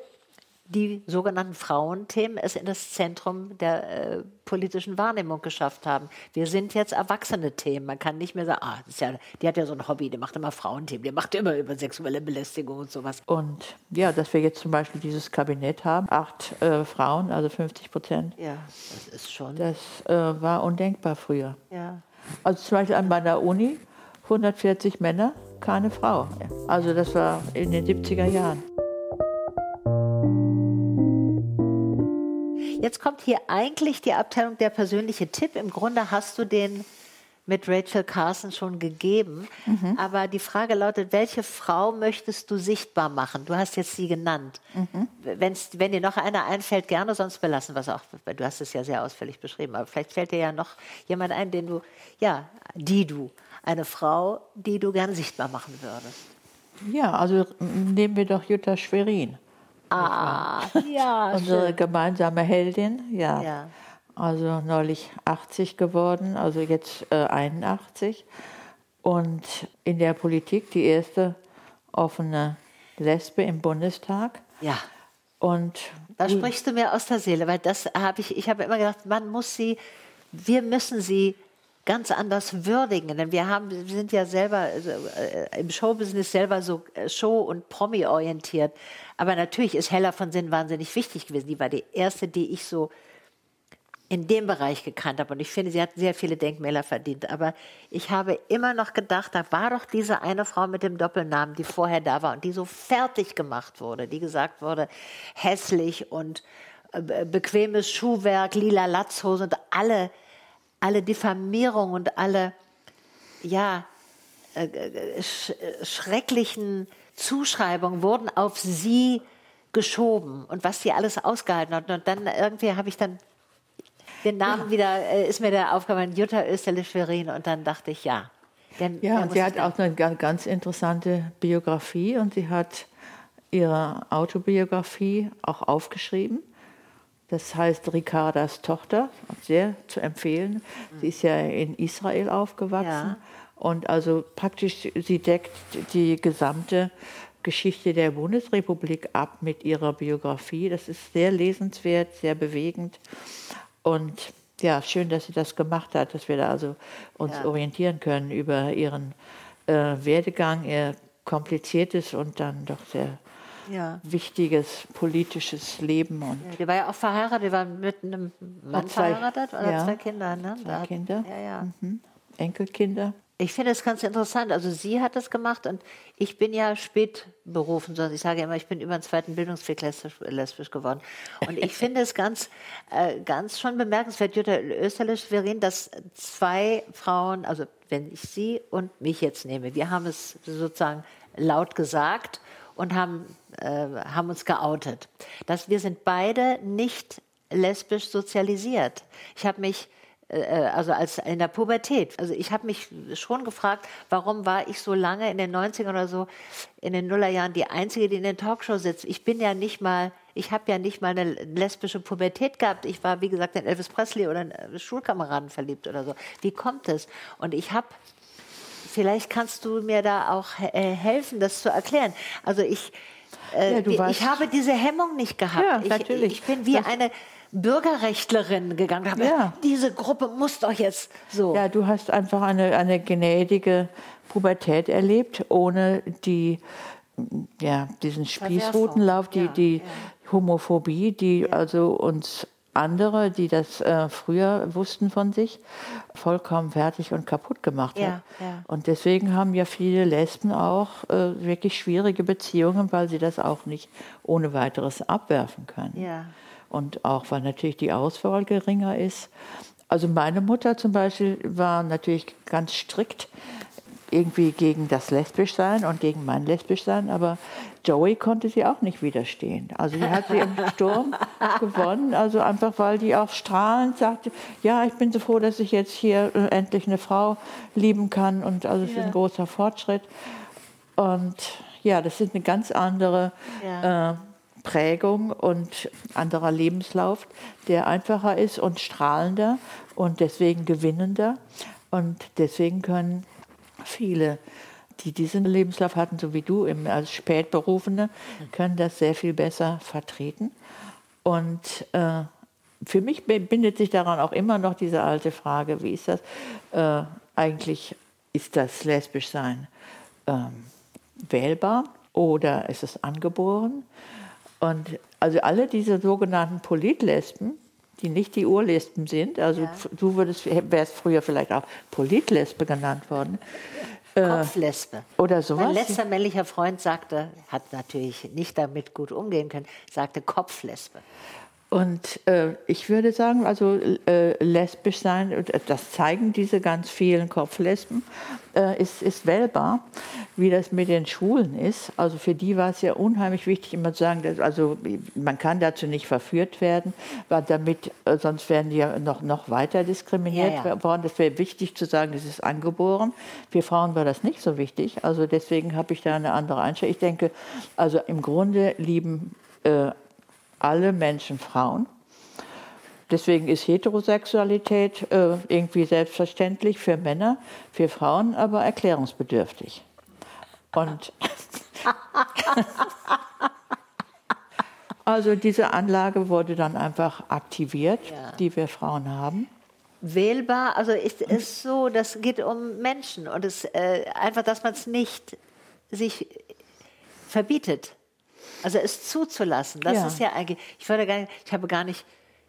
Speaker 1: die sogenannten Frauenthemen es in das Zentrum der äh, politischen Wahrnehmung geschafft haben. Wir sind jetzt erwachsene Themen. Man kann nicht mehr sagen, ah, ja, die hat ja so ein Hobby, die macht immer Frauenthemen, die macht immer über sexuelle Belästigung und sowas.
Speaker 3: Und ja, dass wir jetzt zum Beispiel dieses Kabinett haben, acht äh, Frauen, also 50 Prozent,
Speaker 1: Ja, das ist schon.
Speaker 3: das äh, war undenkbar früher.
Speaker 1: Ja.
Speaker 3: Also zum Beispiel an meiner Uni 140 Männer, keine Frau. Also das war in den 70er Jahren.
Speaker 1: Jetzt kommt hier eigentlich die Abteilung der persönliche Tipp. Im Grunde hast du den mit Rachel Carson schon gegeben. Aber die Frage lautet, welche Frau möchtest du sichtbar machen? Du hast jetzt sie genannt. Wenn's, wenn dir noch einer einfällt, gerne, sonst belassen wir es auch. Du hast es ja sehr ausführlich beschrieben. Aber vielleicht fällt dir ja noch jemand ein, den du, ja, die du, eine Frau, die du gerne sichtbar machen würdest.
Speaker 3: Ja, also nehmen wir doch Jutta Schwerin,
Speaker 1: Ah, ja,
Speaker 3: unsere
Speaker 1: schön.
Speaker 3: gemeinsame Heldin. Ja.
Speaker 1: Ja.
Speaker 3: Also neulich 80 geworden, also jetzt äh, 81. Und in der Politik die erste offene Lesbe im Bundestag.
Speaker 1: Ja.
Speaker 3: Und
Speaker 1: Da sprichst du mir aus der Seele, weil das habe ich, ich habe immer gedacht, man muss sie, wir müssen sie ganz anders würdigen, denn wir haben, wir sind ja selber also, äh, im Showbusiness selber so äh, Show- und Promi-orientiert. Aber natürlich ist Hella von Sinn wahnsinnig wichtig gewesen. Die war die erste, die ich so in dem Bereich gekannt habe. Und ich finde, sie hat sehr viele Denkmäler verdient. Aber ich habe immer noch gedacht, da war doch diese eine Frau mit dem Doppelnamen, die vorher da war und die so fertig gemacht wurde, die gesagt wurde, hässlich und äh, be- bequemes Schuhwerk, lila Latzhose und alle, alle Diffamierungen und alle, ja, äh, äh, sch schrecklichen Zuschreibungen wurden auf sie geschoben und was sie alles ausgehalten hat. Und dann irgendwie habe ich dann den Namen wieder, äh, ist mir der aufgefallen, Jutta Österle-Schwerin und dann dachte ich, ja. Denn,
Speaker 3: Ja, und sie hat auch eine ga- ganz interessante Biografie und sie hat ihre Autobiografie auch aufgeschrieben. Das heißt Ricardas Tochter, sehr zu empfehlen. Sie ist ja in Israel aufgewachsen.
Speaker 1: Ja.
Speaker 3: Und also praktisch, sie deckt die gesamte Geschichte der Bundesrepublik ab mit ihrer Biografie. Das ist sehr lesenswert, sehr bewegend. Und ja, schön, dass sie das gemacht hat, dass wir da also uns
Speaker 1: Ja.
Speaker 3: orientieren können über ihren äh, Werdegang, ihr kompliziertes und dann doch sehr
Speaker 1: Ja.
Speaker 3: wichtiges politisches Leben und
Speaker 1: Ja, Die war ja auch verheiratet, die war mit einem Mann
Speaker 3: zwei-
Speaker 1: verheiratet oder
Speaker 3: ja,
Speaker 1: zwei Kinder, ne?
Speaker 3: zwei Kinder.
Speaker 1: Ja, ja.
Speaker 3: mhm. Enkelkinder.
Speaker 1: Ich finde es ganz interessant. Also sie hat das gemacht und ich bin ja spät berufen, sondern ich sage immer, ich bin über den zweiten Bildungsweg lesbisch, lesbisch geworden. Und ich finde es ganz, äh, ganz schon bemerkenswert, Jutta Österlich-Schwerin, dass zwei Frauen, also wenn ich sie und mich jetzt nehme, wir haben es sozusagen laut gesagt und haben, äh, haben uns geoutet. Dass wir sind beide nicht lesbisch sozialisiert. Ich habe mich äh, also als in der Pubertät. Also ich habe mich schon gefragt, warum war ich so lange in den 90ern oder so, in den Nullerjahren die Einzige, die in den Talkshow sitzt. Ich bin ja nicht mal, ich habe ja nicht mal eine lesbische Pubertät gehabt. Ich war, wie gesagt, in Elvis Presley oder in Schulkameraden verliebt oder so. Wie kommt es? Und ich habe Vielleicht kannst du mir da auch äh, helfen, das zu erklären. Also ich, äh,
Speaker 3: Ja,
Speaker 1: ich habe diese Hemmung nicht gehabt.
Speaker 3: Ja,
Speaker 1: ich,
Speaker 3: natürlich.
Speaker 1: ich bin wie
Speaker 3: Das-
Speaker 1: eine Bürgerrechtlerin gegangen. Habe,
Speaker 3: Ja.
Speaker 1: Diese Gruppe muss doch jetzt so.
Speaker 3: Ja, du hast einfach eine, eine gnädige Pubertät erlebt, ohne die, ja, diesen Spießrutenlauf, die, die Homophobie, die also uns andere, die das äh, früher wussten von sich, vollkommen fertig und kaputt gemacht
Speaker 1: Ja,
Speaker 3: hat.
Speaker 1: ja.
Speaker 3: Und deswegen haben ja viele Lesben auch äh, wirklich schwierige Beziehungen, weil sie das auch nicht ohne weiteres abwerfen können.
Speaker 1: Ja.
Speaker 3: Und auch, weil natürlich die Auswahl geringer ist. Also meine Mutter zum Beispiel war natürlich ganz strikt irgendwie gegen das Lesbischsein und gegen mein Lesbischsein, aber Joey konnte sie auch nicht widerstehen. Also die hat sie im Sturm gewonnen, also einfach weil die auch strahlend sagte, ja, ich bin so froh, dass ich jetzt hier äh, endlich eine Frau lieben kann und also es ist ein großer Fortschritt. Und ja, das ist eine ganz andere
Speaker 1: Ja.
Speaker 3: äh, Prägung und anderer Lebenslauf, der einfacher ist und strahlender und deswegen gewinnender. Und deswegen können viele, die diesen Lebenslauf hatten, so wie du als Spätberufene, können das sehr viel besser vertreten. Und äh, für mich bi- bindet sich daran auch immer noch diese alte Frage, wie ist das äh, eigentlich, ist das Lesbischsein ähm, wählbar oder ist es angeboren? Und also alle diese sogenannten Politlesben, die nicht die Urlesben sind, also
Speaker 1: Ja.
Speaker 3: du würdest, wärst früher vielleicht auch Politlesbe genannt worden,
Speaker 1: Kopflesbe.
Speaker 3: oder
Speaker 1: Mein
Speaker 3: sowas.
Speaker 1: letzter männlicher Freund sagte, hat natürlich nicht damit gut umgehen können, sagte Kopflesbe.
Speaker 3: Und äh, ich würde sagen, also äh, lesbisch sein, und das zeigen diese ganz vielen Kopflesben, äh, ist, ist wählbar, wie das mit den Schwulen ist. Also für die war es ja unheimlich wichtig, immer zu sagen, dass, also man kann dazu nicht verführt werden, weil damit, äh, sonst werden die ja noch, noch weiter diskriminiert
Speaker 1: Ja, ja.
Speaker 3: worden. Das wäre wichtig zu sagen, das ist angeboren. Für Frauen war das nicht so wichtig. Also deswegen habe ich da eine andere Einstellung. Ich denke, also im Grunde lieben äh, alle Menschen Frauen. Deswegen ist Heterosexualität äh, irgendwie selbstverständlich für Männer, für Frauen aber erklärungsbedürftig. Und also diese Anlage wurde dann einfach aktiviert,
Speaker 1: Ja.
Speaker 3: die wir Frauen haben.
Speaker 1: Wählbar, also ist es so, das geht um Menschen und es äh, einfach, dass man es nicht sich verbietet. Also es zuzulassen, das
Speaker 3: Ja.
Speaker 1: ist ja eigentlich, ich würde gar nicht, ich habe gar nicht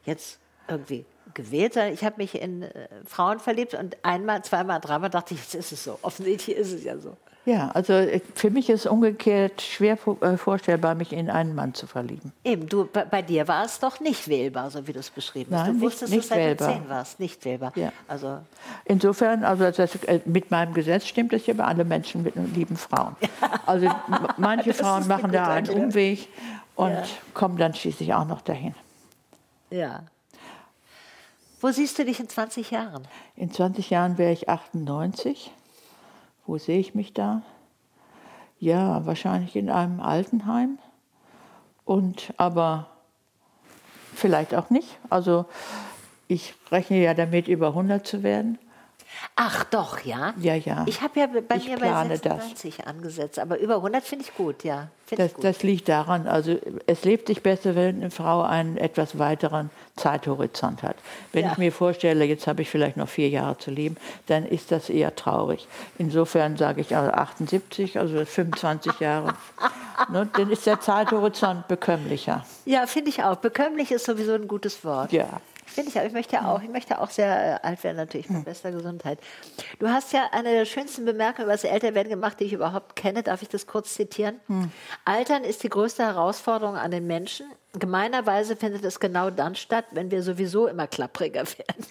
Speaker 1: jetzt irgendwie gewählt, sondern ich habe mich in äh, Frauen verliebt und einmal, zweimal, dreimal dachte ich, jetzt ist es so. Offensichtlich ist es ja so.
Speaker 3: Ja, also äh, für mich ist umgekehrt schwer äh, vorstellbar, mich in einen Mann zu verlieben.
Speaker 1: Eben, du, bei, bei dir war es doch nicht wählbar, so wie du es beschrieben hast.
Speaker 3: Nein,
Speaker 1: Du
Speaker 3: nicht-
Speaker 1: wusstest
Speaker 3: nicht
Speaker 1: seit
Speaker 3: wählbar.
Speaker 1: du zehn warst, nicht wählbar.
Speaker 3: Ja.
Speaker 1: Also
Speaker 3: Insofern, also das, äh, mit meinem Gesetz stimmt es ja bei alle Menschen mit lieben Frauen. Also manche Frauen machen da einen
Speaker 1: Erklärung.
Speaker 3: Umweg und
Speaker 1: Ja.
Speaker 3: kommen dann schließlich auch noch dahin.
Speaker 1: Ja. Wo siehst du dich in 20 Jahren?
Speaker 3: In 20 Jahren wäre ich 98. Wo sehe ich mich da? Ja, wahrscheinlich in einem Altenheim. Und aber vielleicht auch nicht. Also ich rechne ja damit, über 100 zu werden.
Speaker 1: Ach doch, ja?
Speaker 3: Ja, ja.
Speaker 1: Ich habe ja bei
Speaker 3: Ich
Speaker 1: mir bei
Speaker 3: plane
Speaker 1: 96 angesetzt, aber über 100 finde ich gut, ja. Finde
Speaker 3: Das,
Speaker 1: gut.
Speaker 3: das liegt daran, also es lebt sich besser, wenn eine Frau einen etwas weiteren Zeithorizont hat. Wenn
Speaker 1: Ja.
Speaker 3: ich mir vorstelle, jetzt habe ich vielleicht noch vier Jahre zu leben, dann ist das eher traurig. Insofern sage ich also 78, also 25 Jahre. ne, dann ist der Zeithorizont bekömmlicher.
Speaker 1: ja, finde ich auch. Bekömmlich ist sowieso ein gutes Wort.
Speaker 3: Ja.
Speaker 1: Finde ich auch. Ich möchte auch, ich möchte auch sehr äh, alt werden, natürlich mit bester Gesundheit. Du hast ja eine der schönsten Bemerkungen über das Älterwerden gemacht, die ich überhaupt kenne. Darf ich das kurz zitieren? Altern ist die größte Herausforderung an den Menschen. Gemeinerweise findet es genau dann statt, wenn wir sowieso immer klappriger werden.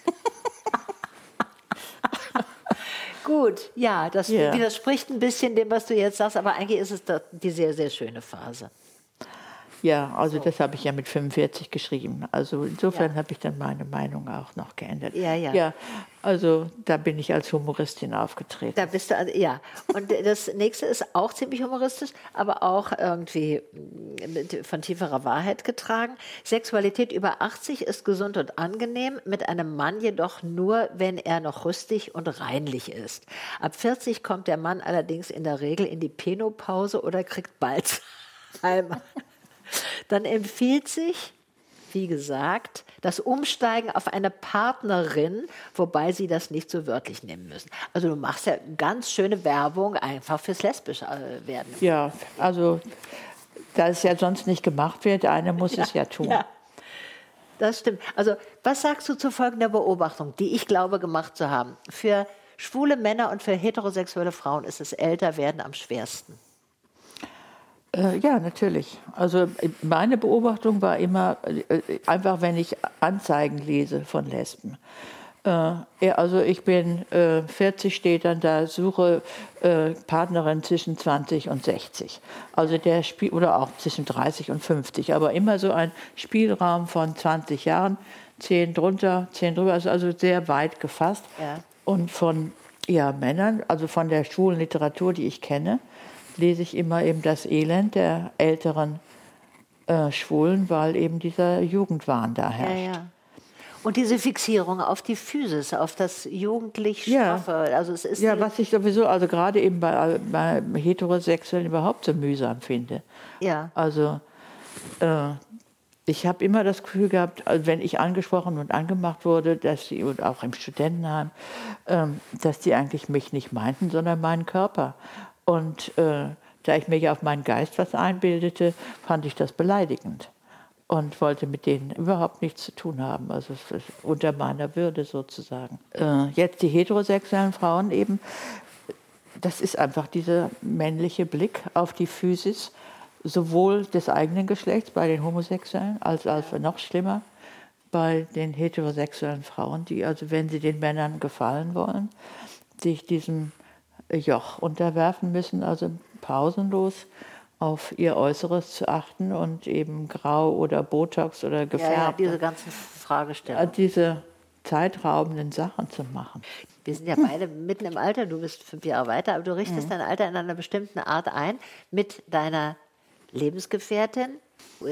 Speaker 1: Gut, ja, das
Speaker 3: Ja.
Speaker 1: widerspricht ein bisschen dem, was du jetzt sagst, aber eigentlich ist es die sehr, sehr schöne Phase.
Speaker 3: Ja, also das habe ich ja mit 45 geschrieben. Also insofern
Speaker 1: Ja.
Speaker 3: habe ich dann meine Meinung auch noch geändert.
Speaker 1: Ja, ja.
Speaker 3: Ja, also da bin ich als Humoristin aufgetreten.
Speaker 1: Da bist du, also, ja. Und das nächste ist auch ziemlich humoristisch, aber auch irgendwie mit, von tieferer Wahrheit getragen. Sexualität über 80 ist gesund und angenehm, mit einem Mann jedoch nur, wenn er noch rüstig und reinlich ist. Ab 40 kommt der Mann allerdings in der Regel in die Penopause oder kriegt Balzheimer. Dann empfiehlt sich, wie gesagt, das Umsteigen auf eine Partnerin, wobei sie das nicht so wörtlich nehmen müssen. Also du machst ja ganz schöne Werbung einfach fürs lesbisch äh, werden.
Speaker 3: Ja, also da es ja sonst nicht gemacht wird, einer muss es ja tun.
Speaker 1: Ja, das stimmt. Also was sagst du zu folgender Beobachtung, die ich glaube gemacht zu haben? Für schwule Männer und für heterosexuelle Frauen ist das Älterwerden am schwersten.
Speaker 3: Äh, ja, natürlich. Also äh, meine Beobachtung war immer, äh, einfach wenn ich Anzeigen lese von Lesben. Äh, also ich bin äh, 40, steht dann da, suche äh, Partnerin zwischen 20 und 60. Also der Spiel, oder auch zwischen 30 und 50, aber immer so ein Spielraum von 20 Jahren, 10 drunter, 10 drüber, also, also sehr weit gefasst.
Speaker 1: Ja.
Speaker 3: Und von ja, Männern, also von der schwulen Literatur, die ich kenne, lese ich immer eben das Elend der älteren äh, Schwulen, weil eben dieser Jugendwahn da
Speaker 1: Ja,
Speaker 3: herrscht.
Speaker 1: ja. Und diese Fixierung auf die Physis, auf das jugendlich
Speaker 3: Ja.
Speaker 1: Straffe. Also es ist
Speaker 3: Ja, was ich sowieso, also gerade eben bei, bei Heterosexuellen überhaupt so mühsam finde.
Speaker 1: ja.
Speaker 3: Also äh, ich habe immer das Gefühl gehabt, also wenn ich angesprochen und angemacht wurde, dass sie, und auch im Studentenheim, ähm, dass die eigentlich mich nicht meinten, sondern meinen Körper. Und äh, da ich ja auf meinen Geist was einbildete, fand ich das beleidigend und wollte mit denen überhaupt nichts zu tun haben. Also unter meiner Würde sozusagen. Äh, jetzt die heterosexuellen Frauen eben, das ist einfach dieser männliche Blick auf die Physis, sowohl des eigenen Geschlechts bei den Homosexuellen als auch noch schlimmer bei den heterosexuellen Frauen, die also, wenn sie den Männern gefallen wollen, sich diesem Joch unterwerfen müssen, also pausenlos auf ihr Äußeres zu achten und eben grau oder Botox oder
Speaker 1: Ja,
Speaker 3: gefärbt.
Speaker 1: ja, diese ganzen Fragestellungen.
Speaker 3: diese zeitraubenden Sachen zu machen.
Speaker 1: Wir sind ja beide mitten im Alter, du bist fünf Jahre weiter, aber du richtest dein Alter in einer bestimmten Art ein mit deiner Lebensgefährtin.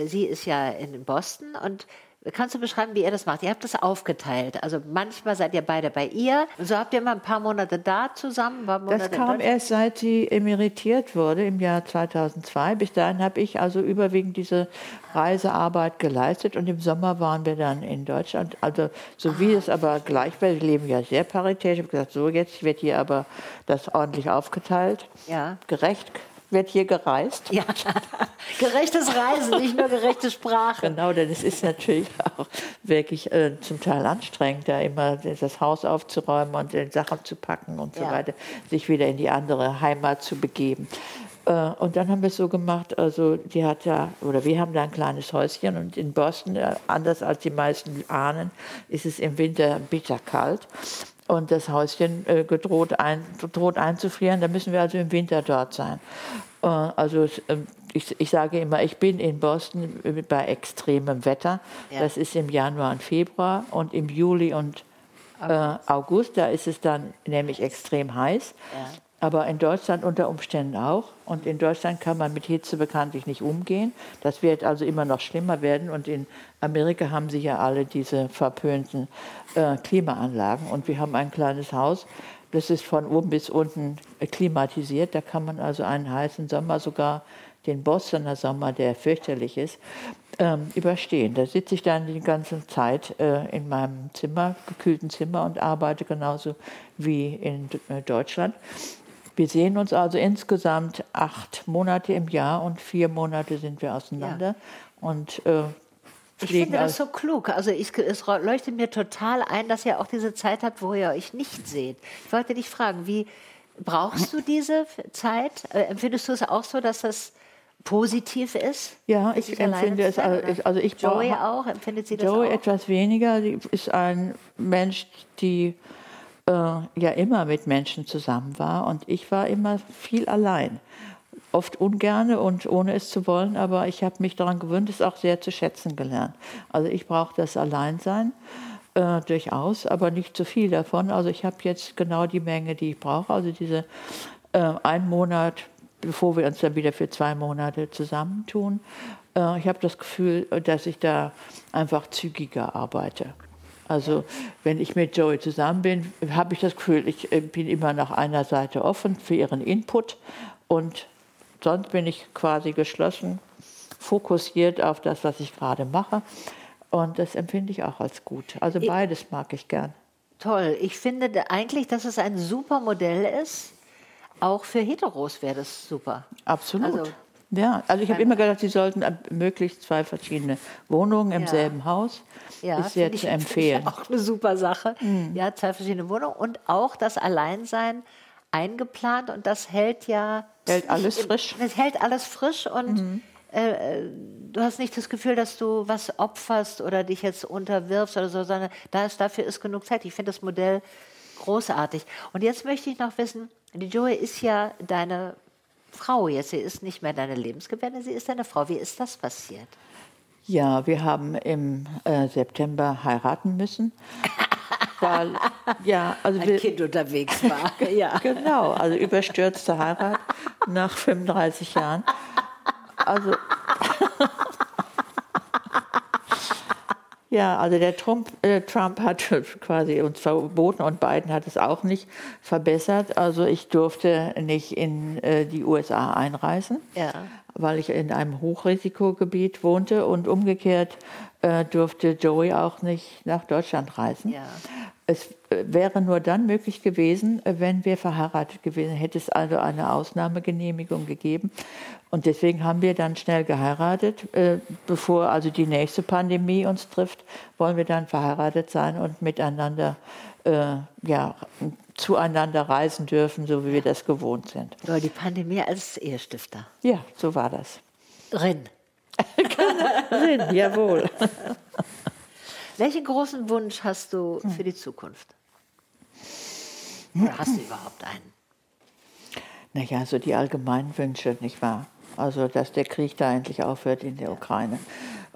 Speaker 1: Sie ist ja in Boston und kannst du beschreiben, wie ihr das macht? Ihr habt das aufgeteilt. Also manchmal seid ihr beide bei ihr und so habt ihr mal ein paar Monate da zusammen. Monate
Speaker 3: Das kam erst seit sie emeritiert wurde im Jahr 2002. Bis dahin habe ich also überwiegend diese Reisearbeit geleistet und im Sommer waren wir dann in Deutschland. Also so wie es aber gleichwertig leben ja sehr paritätisch. Ich habe gesagt, so jetzt wird hier aber das ordentlich aufgeteilt.
Speaker 1: Ja.
Speaker 3: Gerecht wird hier gereist.
Speaker 1: Ja, gerechtes Reisen, nicht nur gerechte Sprache.
Speaker 3: Genau, denn es ist natürlich auch wirklich äh, zum Teil anstrengend, da immer das Haus aufzuräumen und die Sachen zu packen und so
Speaker 1: Ja.
Speaker 3: weiter, sich wieder in die andere Heimat zu begeben. Äh, und dann haben wir es so gemacht, also die hat ja, oder wir haben da ein kleines Häuschen und in Boston, äh, anders als die meisten ahnen, ist es im Winter bitterkalt. Und das Häuschen äh, gedroht ein, droht einzufrieren, da müssen wir also im Winter dort sein. Äh, also ähm, ich, ich sage immer, ich bin in Boston bei extremem Wetter.
Speaker 1: Ja.
Speaker 3: Das ist im Januar und Februar und im Juli und äh, August, da ist es dann nämlich extrem heiß.
Speaker 1: Ja.
Speaker 3: Aber in Deutschland unter Umständen auch. Und in Deutschland kann man mit Hitze bekanntlich nicht umgehen. Das wird also immer noch schlimmer werden. Und in Amerika haben sie ja alle diese verpönten äh, Klimaanlagen. Und wir haben ein kleines Haus, das ist von oben bis unten klimatisiert. Da kann man also einen heißen Sommer, sogar den Bostoner Sommer, der fürchterlich ist, ähm, überstehen. Da sitze ich dann die ganze Zeit äh, in meinem Zimmer, gekühlten Zimmer und arbeite genauso wie in äh, Deutschland. Wir sehen uns also insgesamt acht Monate im Jahr und vier Monate sind wir auseinander. Ja. Und äh,
Speaker 1: ich finde das so klug. Also ich, es leuchtet mir total ein, dass ihr auch diese Zeit habt, wo ihr euch nicht seht. Ich wollte dich fragen, wie brauchst du diese Zeit? Äh, empfindest du es auch so, dass das positiv ist?
Speaker 3: Ja, ich empfinde es. Also, also ich
Speaker 1: Joey auch empfindet sie das
Speaker 3: Joey
Speaker 1: auch?
Speaker 3: etwas weniger. Sie ist ein Mensch, die äh, ja immer mit Menschen zusammen war und ich war immer viel allein. Oft ungerne und ohne es zu wollen, aber ich habe mich daran gewöhnt, es auch sehr zu schätzen gelernt. Also ich brauche das Alleinsein äh, durchaus, aber nicht zu viel davon. Also ich habe jetzt genau die Menge, die ich brauche. Also diese äh, ein Monat, bevor wir uns dann wieder für zwei Monate zusammentun. Äh, ich habe das Gefühl, dass ich da einfach zügiger arbeite. Also wenn ich mit Joey zusammen bin, habe ich das Gefühl, ich äh, bin immer nach einer Seite offen für ihren Input und sonst bin ich quasi geschlossen, fokussiert auf das, was ich gerade mache. Und das empfinde ich auch als gut. Also beides mag ich gern.
Speaker 1: Toll. Ich finde eigentlich, dass es ein super Modell ist. Auch für Heteros wäre das super.
Speaker 3: Absolut. Also, ja, also ich habe immer gedacht, sie sollten möglichst zwei verschiedene Wohnungen im ja. selben Haus. Ja, ist sehr zu empfehlen.
Speaker 1: Auch eine super Sache. Mhm. Ja, zwei verschiedene Wohnungen und auch das Alleinsein eingeplant und das hält ja.
Speaker 3: Hält alles frisch.
Speaker 1: Das hält alles frisch und mhm. äh, du hast nicht das Gefühl, dass du was opferst oder dich jetzt unterwirfst oder so, sondern da ist, dafür ist genug Zeit. Ich finde das Modell großartig. Und jetzt möchte ich noch wissen, die Joey ist ja deine Frau jetzt. Sie ist nicht mehr deine Lebensgefährtin, sie ist deine Frau. Wie ist das passiert?
Speaker 3: Ja, wir haben im äh, September heiraten müssen.
Speaker 1: weil, ja, also Ein wir, Kind unterwegs war.
Speaker 3: ja. Genau, also überstürzte Heirat nach 35 Jahren. Also Ja, also der Trump, äh, Trump hat quasi uns verboten und Biden hat es auch nicht verbessert. Also ich durfte nicht in äh, die USA einreisen, ja. weil ich in einem Hochrisikogebiet wohnte und umgekehrt äh, durfte Joey auch nicht nach Deutschland reisen. Ja. Es wäre nur dann möglich gewesen, äh, wenn wir verheiratet gewesen. Hätte es also eine Ausnahmegenehmigung gegeben. Und deswegen haben wir dann schnell geheiratet. Äh, bevor also die nächste Pandemie uns trifft, wollen wir dann verheiratet sein und miteinander, äh, ja, zueinander reisen dürfen, so wie wir das gewohnt sind.
Speaker 1: Ja, die Pandemie als Ehestifter.
Speaker 3: Ja, so war das.
Speaker 1: Rin.
Speaker 3: Rin, jawohl.
Speaker 1: Welchen großen Wunsch hast du für die Zukunft? Oder hast du überhaupt einen?
Speaker 3: Naja, so die allgemeinen Wünsche, nicht wahr? Also, dass der Krieg da endlich aufhört in der. Ukraine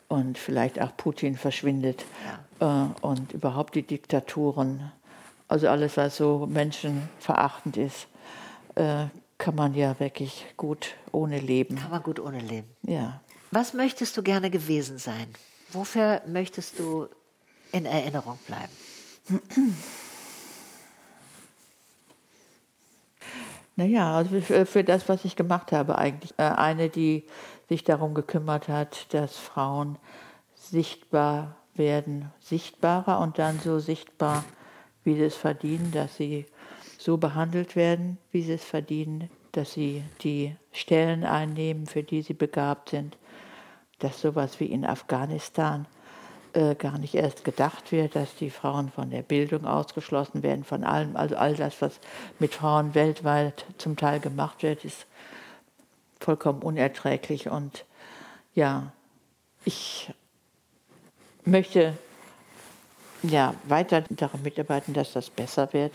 Speaker 3: und vielleicht auch Putin verschwindet ja. äh, und überhaupt die Diktaturen, also alles, was so menschenverachtend ist, äh, kann man ja wirklich gut ohne leben.
Speaker 1: Kann man gut ohne leben.
Speaker 3: Ja.
Speaker 1: Was möchtest du gerne gewesen sein? Wofür möchtest du in Erinnerung bleiben?
Speaker 3: Naja, also für, für das, was ich gemacht habe eigentlich. Äh, eine, die sich darum gekümmert hat, dass Frauen sichtbar werden, sichtbarer und dann so sichtbar, wie sie es verdienen, dass sie so behandelt werden, wie sie es verdienen, dass sie die Stellen einnehmen, für die sie begabt sind, dass sowas wie in Afghanistan äh, gar nicht erst gedacht wird, dass die Frauen von der Bildung ausgeschlossen werden, von allem. Also all das, was mit Frauen weltweit zum Teil gemacht wird, ist vollkommen unerträglich. Und ja, ich möchte ja, weiter daran mitarbeiten, dass das besser wird.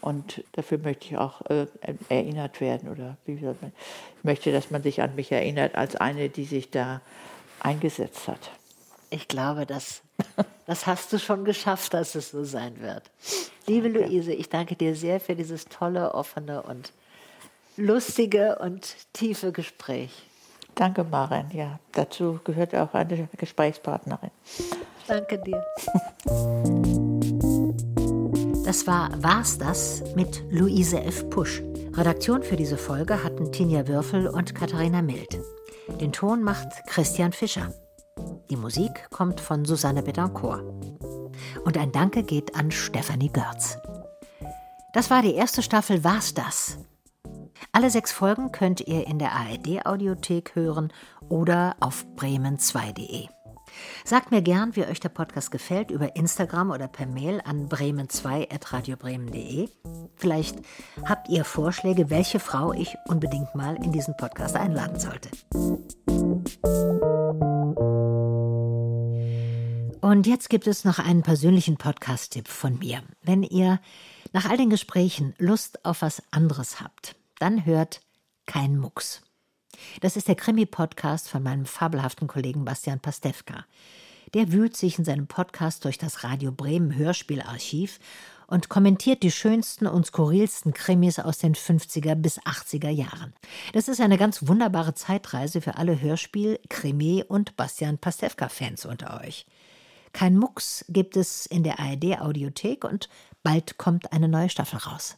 Speaker 3: Und dafür möchte ich auch äh, erinnert werden. Oder wie soll man, ich möchte, dass man sich an mich erinnert als eine, die sich da eingesetzt hat.
Speaker 1: Ich glaube, das, das hast du schon geschafft, dass es so sein wird. Liebe Luise, ich danke dir sehr für dieses tolle, offene und lustige und tiefe Gespräch.
Speaker 3: Danke, Maren. Ja, dazu gehört auch eine Gesprächspartnerin.
Speaker 1: Danke dir. Das war War's das mit Luise F. Pusch. Redaktion für diese Folge hatten Tinja Würfel und Katharina Mild. Den Ton macht Christian Fischer. Die Musik kommt von Susanne Betancourt. Und ein Danke geht an Stefanie Görz. Das war die erste Staffel War's das? Alle sechs Folgen könnt ihr in der ARD-Audiothek hören oder auf bremen2.de. Sagt mir gern, wie euch der Podcast gefällt, über Instagram oder per Mail an bremen2.radiobremen.de. Vielleicht habt ihr Vorschläge, welche Frau ich unbedingt mal in diesen Podcast einladen sollte. Und jetzt gibt es noch einen persönlichen Podcast-Tipp von mir. Wenn ihr nach all den Gesprächen Lust auf was anderes habt, dann hört Kein Mucks. Das ist der Krimi-Podcast von meinem fabelhaften Kollegen Bastian Pastewka. Der wühlt sich in seinem Podcast durch das Radio Bremen Hörspielarchiv und kommentiert die schönsten und skurrilsten Krimis aus den 50er bis 80er Jahren. Das ist eine ganz wunderbare Zeitreise für alle Hörspiel-, Krimi- und Bastian Pastewka-Fans unter euch. Kein Mucks gibt es in der ARD-Audiothek und bald kommt eine neue Staffel raus.